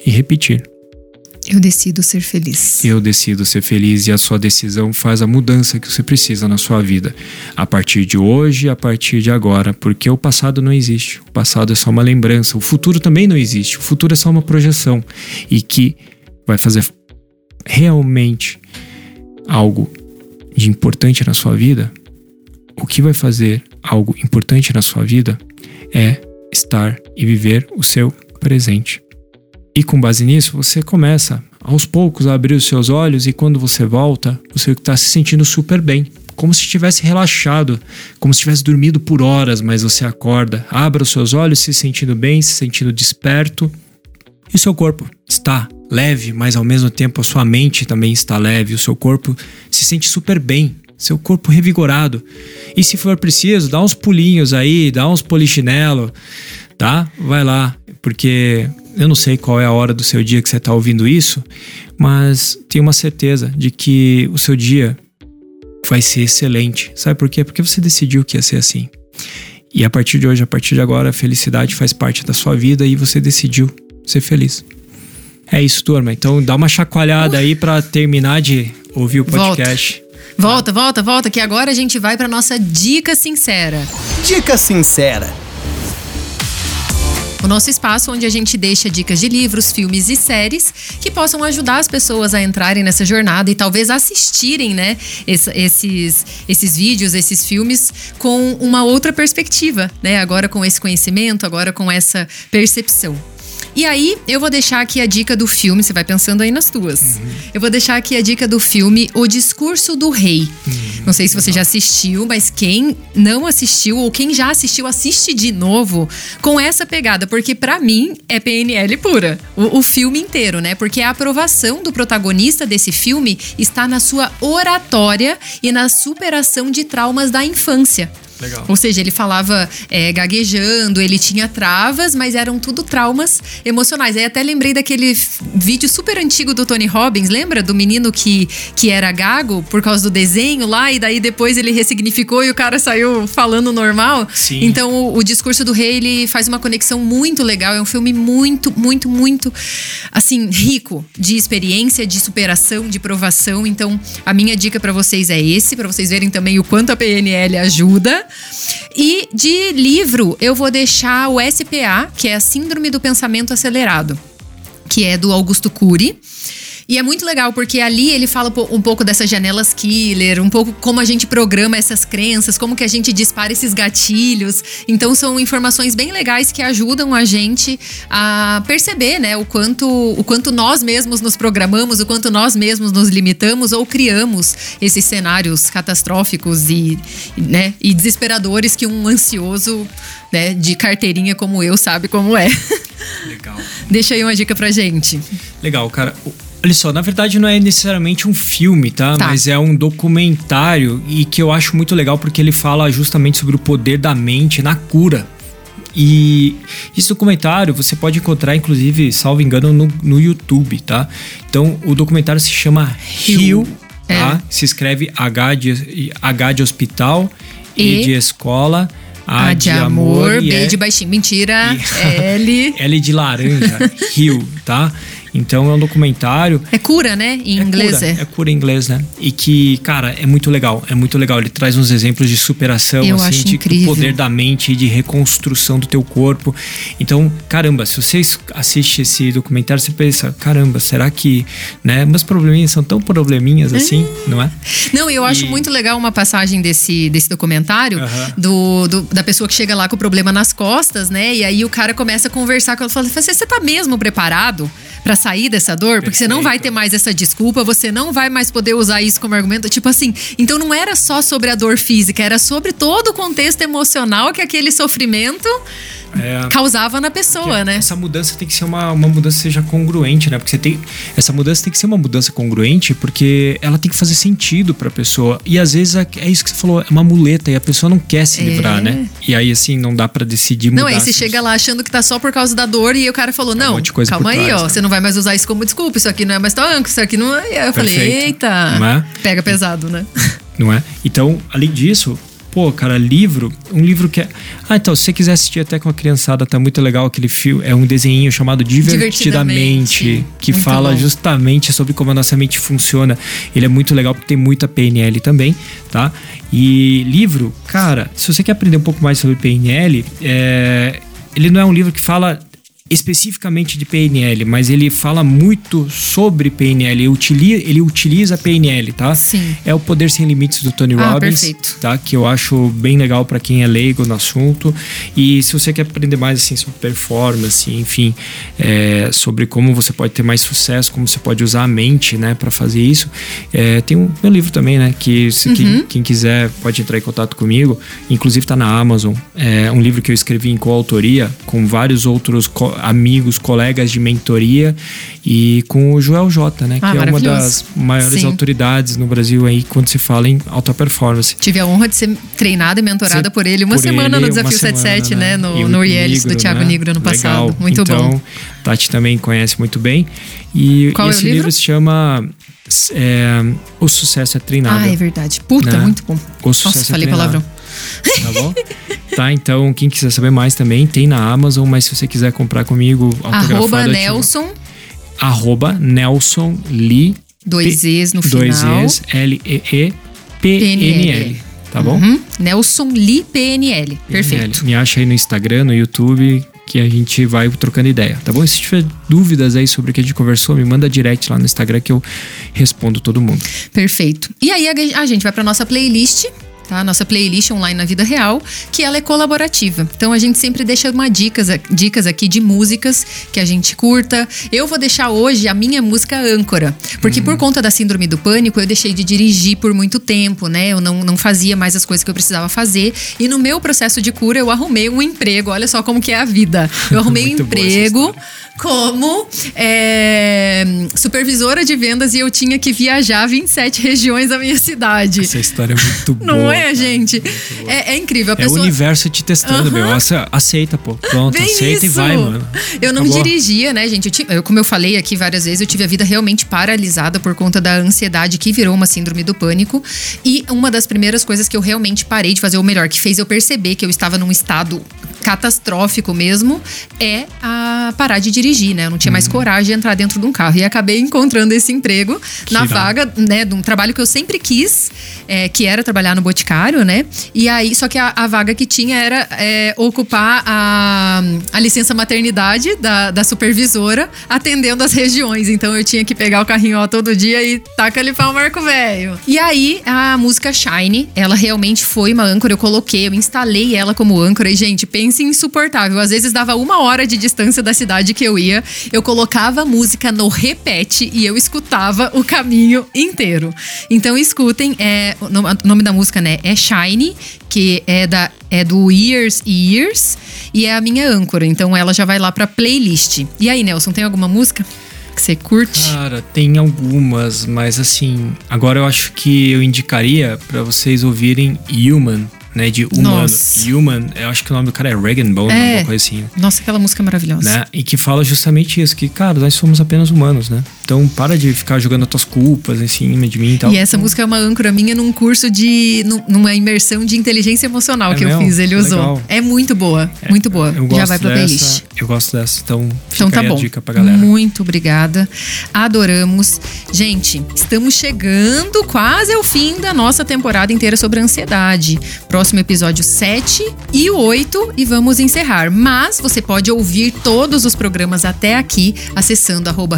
e repetir. Eu decido ser feliz. Eu decido ser feliz e a sua decisão faz a mudança que você precisa na sua vida. A partir de hoje, a partir de agora, porque o passado não existe. O passado é só uma lembrança. O futuro também não existe. O futuro é só uma projeção. E que vai fazer realmente algo de importante na sua vida. O que vai fazer algo importante na sua vida é estar e viver o seu presente. E com base nisso, você começa aos poucos a abrir os seus olhos e quando você volta, você está se sentindo super bem. Como se tivesse relaxado, como se tivesse dormido por horas, mas você acorda, abre os seus olhos se sentindo bem, se sentindo desperto. E o seu corpo está leve, mas ao mesmo tempo a sua mente também está leve. O seu corpo se sente super bem, seu corpo revigorado. E se for preciso, dá uns pulinhos aí, dá uns polichinelo, tá? Vai lá, porque eu não sei qual é a hora do seu dia que você está ouvindo isso, mas tenho uma certeza de que o seu dia vai ser excelente. Sabe por quê? Porque você decidiu que ia ser assim. E a partir de hoje, a partir de agora, a felicidade faz parte da sua vida e você decidiu ser feliz. É isso, turma. Então dá uma chacoalhada uh. aí para terminar de ouvir o podcast. Volta. volta, volta, volta, que agora a gente vai para nossa dica sincera. Dica sincera o nosso espaço onde a gente deixa dicas de livros, filmes e séries que possam ajudar as pessoas a entrarem nessa jornada e talvez assistirem, né, esses, esses vídeos, esses filmes com uma outra perspectiva, né? Agora com esse conhecimento, agora com essa percepção. E aí, eu vou deixar aqui a dica do filme, você vai pensando aí nas tuas. Uhum. Eu vou deixar aqui a dica do filme O Discurso do Rei. Uhum. Não sei se você já assistiu, mas quem não assistiu ou quem já assistiu, assiste de novo com essa pegada, porque para mim é PNL pura. O, o filme inteiro, né? Porque a aprovação do protagonista desse filme está na sua oratória e na superação de traumas da infância. Legal. Ou seja, ele falava é, gaguejando, ele tinha travas, mas eram tudo traumas emocionais. Aí até lembrei daquele vídeo super antigo do Tony Robbins, lembra? Do menino que, que era gago por causa do desenho lá, e daí depois ele ressignificou e o cara saiu falando normal. Sim. Então o, o discurso do rei, ele faz uma conexão muito legal. É um filme muito, muito, muito, assim, rico de experiência, de superação, de provação. Então a minha dica para vocês é esse, para vocês verem também o quanto a PNL ajuda. E de livro, eu vou deixar o SPA, que é a Síndrome do Pensamento Acelerado, que é do Augusto Cury E é muito legal, porque ali ele fala um pouco dessas janelas killer, um pouco como a gente programa essas crenças, como que a gente dispara esses gatilhos. Então são informações bem legais que ajudam a gente a perceber, né, o quanto, o quanto nós mesmos nos programamos, o quanto nós mesmos nos limitamos ou criamos esses cenários catastróficos e, né, e desesperadores que um ansioso né, de carteirinha como eu sabe como é. Legal. Deixa aí uma dica pra gente. Legal, cara. Olha só, na verdade não é necessariamente um filme, tá? tá? Mas é um documentário e que eu acho muito legal porque ele fala justamente sobre o poder da mente na cura. E esse documentário você pode encontrar, inclusive, salvo engano, no, no YouTube, tá? Então, o documentário se chama Rio, tá? É. Se escreve H de, H de hospital, E, e de escola, A, A de, de, amor, amor B é, de baixinho. Mentira, e, L. L de laranja, Rio, tá? Então é um documentário. É cura, né? Em é inglês cura, é. É cura em inglês, né? E que, cara, é muito legal. É muito legal. Ele traz uns exemplos de superação, Eu assim, de, do poder da mente, de reconstrução do teu corpo. Então, caramba, se você assiste esse documentário, você pensa, caramba, será que, né? Meus probleminhas são tão probleminhas assim, é. não é? Não, eu acho muito legal uma passagem desse, desse documentário uh -huh. do, do, da pessoa que chega lá com o problema nas costas, né? E aí o cara começa a conversar com ela e fala: Você tá mesmo preparado para sair dessa dor, porque você não vai ter mais essa desculpa, você não vai mais poder usar isso como argumento. Tipo assim, então não era só sobre a dor física, era sobre todo o contexto emocional que aquele sofrimento é, causava na pessoa, né? Essa mudança tem que ser uma, uma mudança que seja congruente, né? Porque você tem. Essa mudança tem que ser uma mudança congruente, porque ela tem que fazer sentido pra pessoa. E às vezes é, é isso que você falou, é uma muleta e a pessoa não quer se é. livrar, né? E aí, assim, não dá para decidir mudar. Não, aí você chega lá achando que tá só por causa da dor e o cara falou: não, um calma aí, ó, né? você não vai mais usar isso como desculpa, isso aqui não é mais tão ângulo, isso aqui não é. Eu Perfeito. falei, eita, é? pega pesado, né? Não é? Então, além disso, pô, cara, livro, um livro que é. Ah, então, se você quiser assistir até com a criançada, tá muito legal aquele filme. É um desenho chamado Divertidamente, Divertidamente que muito fala bom. justamente sobre como a nossa mente funciona. Ele é muito legal porque tem muita PNL também, tá? E livro, cara, se você quer aprender um pouco mais sobre PNL, é, ele não é um livro que fala especificamente de PNL, mas ele fala muito sobre PNL, ele utiliza, ele utiliza PNL, tá? Sim. É o Poder Sem Limites do Tony ah, Robbins, perfeito. tá? Que eu acho bem legal para quem é leigo no assunto. E se você quer aprender mais assim sobre performance, enfim, é, sobre como você pode ter mais sucesso, como você pode usar a mente, né, para fazer isso, é, tem um meu livro também, né? Que se, uhum. quem, quem, quiser pode entrar em contato comigo. Inclusive tá na Amazon. É um livro que eu escrevi em coautoria com vários outros co amigos, colegas de mentoria e com o Joel J, né? Ah, que é uma das maiores Sim. autoridades no Brasil aí quando se fala em alta performance. Tive a honra de ser treinada e mentorada por ele uma por semana ele, no Desafio 77, né? né? No, no reality do Thiago né? Negro ano passado. Legal. Muito então, bom. Tati também conhece muito bem. E Qual esse é livro? livro? se chama é, O Sucesso é Treinado. Ah, é verdade. Puta, né? muito bom. O Sucesso Nossa, é falei treinado. palavrão. Tá bom? tá, então quem quiser saber mais também tem na Amazon, mas se você quiser comprar comigo, arroba Nelson. Arroba Nelson Lee. Dois E's no dois final. Dois E's, L-E-E-P-N-L. Tá bom? Uhum. Nelson Lee PNL. Perfeito. Me acha aí no Instagram, no YouTube, que a gente vai trocando ideia, tá bom? E se tiver dúvidas aí sobre o que a gente conversou, me manda direct lá no Instagram que eu respondo todo mundo. Perfeito. E aí a gente vai para nossa playlist tá? Nossa playlist online na vida real, que ela é colaborativa. Então a gente sempre deixa uma dicas, dicas aqui de músicas que a gente curta. Eu vou deixar hoje a minha música âncora, porque uhum. por conta da síndrome do pânico eu deixei de dirigir por muito tempo, né? Eu não, não fazia mais as coisas que eu precisava fazer e no meu processo de cura eu arrumei um emprego. Olha só como que é a vida. Eu arrumei um emprego como é, supervisora de vendas e eu tinha que viajar 27 regiões da minha cidade. Essa história é muito boa. Não é, gente? É, é, incrível. A pessoa... É o universo te testando, meu. Aceita, pô. Pronto, Bem aceita isso. e vai, mano. Eu não Acabou. dirigia, né, gente? Eu, eu, como eu falei aqui várias vezes, eu tive a vida realmente paralisada por conta da ansiedade que virou uma síndrome do pânico. E uma das primeiras coisas que eu realmente parei de fazer, ou melhor, que fez eu perceber que eu estava num estado catastrófico mesmo, é a parar de dirigir, né? Eu não tinha mais uhum. coragem de entrar dentro de um carro. E acabei encontrando esse emprego que na vaga, né, de um trabalho que eu sempre quis é, que era trabalhar no Boticário, né? E aí, só que a, a vaga que tinha era é, ocupar a, a licença maternidade da, da supervisora, atendendo as regiões. Então eu tinha que pegar o carrinho ó, todo dia e taca ali para o Marco Velho. E aí, a música Shine, ela realmente foi uma âncora. Eu coloquei, eu instalei ela como âncora. E, gente, pense insuportável. Às vezes dava uma hora de distância da cidade que eu ia. Eu colocava a música no repete e eu escutava o caminho inteiro. Então, escutem. É, o nome da música, né? É Shine, que é, da, é do Years e Years. E é a minha âncora. Então, ela já vai lá pra playlist. E aí, Nelson, tem alguma música? que você curte? Cara, tem algumas, mas assim, agora eu acho que eu indicaria para vocês ouvirem Human, né? De humano. Nossa. Human, eu acho que o nome do cara é Regan Bone, é. alguma coisa assim. Nossa, aquela música é maravilhosa. Né? E que fala justamente isso, que, cara, nós somos apenas humanos, né? Então para de ficar jogando as tuas culpas em cima de mim e tal. E essa música é uma âncora minha num curso de. numa imersão de inteligência emocional é que mesmo? eu fiz. Ele usou. Legal. É muito boa, é, muito boa. Já vai pra dessa, playlist. Eu gosto dessa, então fica então tá bom. a dica pra galera. Muito obrigada. Adoramos. Gente, estamos chegando quase ao fim da nossa temporada inteira sobre ansiedade. Próximo episódio 7 e o 8 e vamos encerrar. Mas você pode ouvir todos os programas até aqui acessando arroba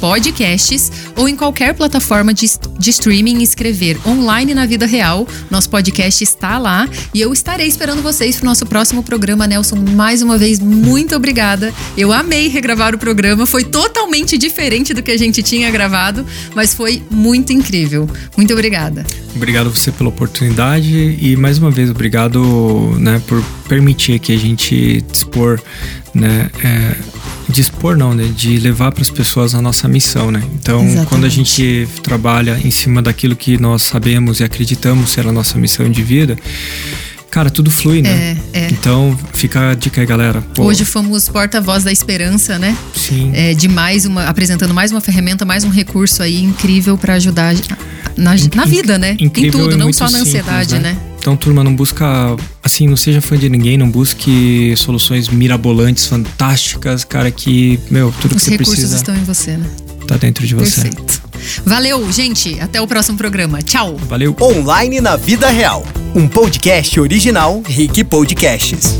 podcasts ou em qualquer plataforma de, de streaming escrever online na vida real. Nosso podcast está lá e eu estarei esperando vocês para o nosso próximo programa. Nelson, mais uma vez, muito obrigada. Eu amei regravar o programa, foi totalmente diferente do que a gente tinha gravado, mas foi muito incrível. Muito obrigada. Obrigado você pela oportunidade e mais uma vez obrigado né, por permitir que a gente dispor, né, é, dispor não, né, de levar para as pessoas a nossa missão, né? Então, Exatamente. quando a gente trabalha em cima daquilo que nós sabemos e acreditamos ser a nossa missão de vida, Cara, tudo flui, né? É, é. Então, fica a dica aí, galera. Pô. Hoje fomos porta-voz da esperança, né? Sim. É, de mais uma, apresentando mais uma ferramenta, mais um recurso aí incrível para ajudar na, na vida, né? Incrível em tudo, não só na ansiedade, simples, né? né? Então, turma, não busca, assim, não seja fã de ninguém, não busque soluções mirabolantes, fantásticas, cara, que, meu, tudo Os que você precisa. Os recursos estão em você, né? Tá dentro de você. Perfeito. Valeu, gente. Até o próximo programa. Tchau. Valeu. Online na vida real. Um podcast original Rick Podcasts.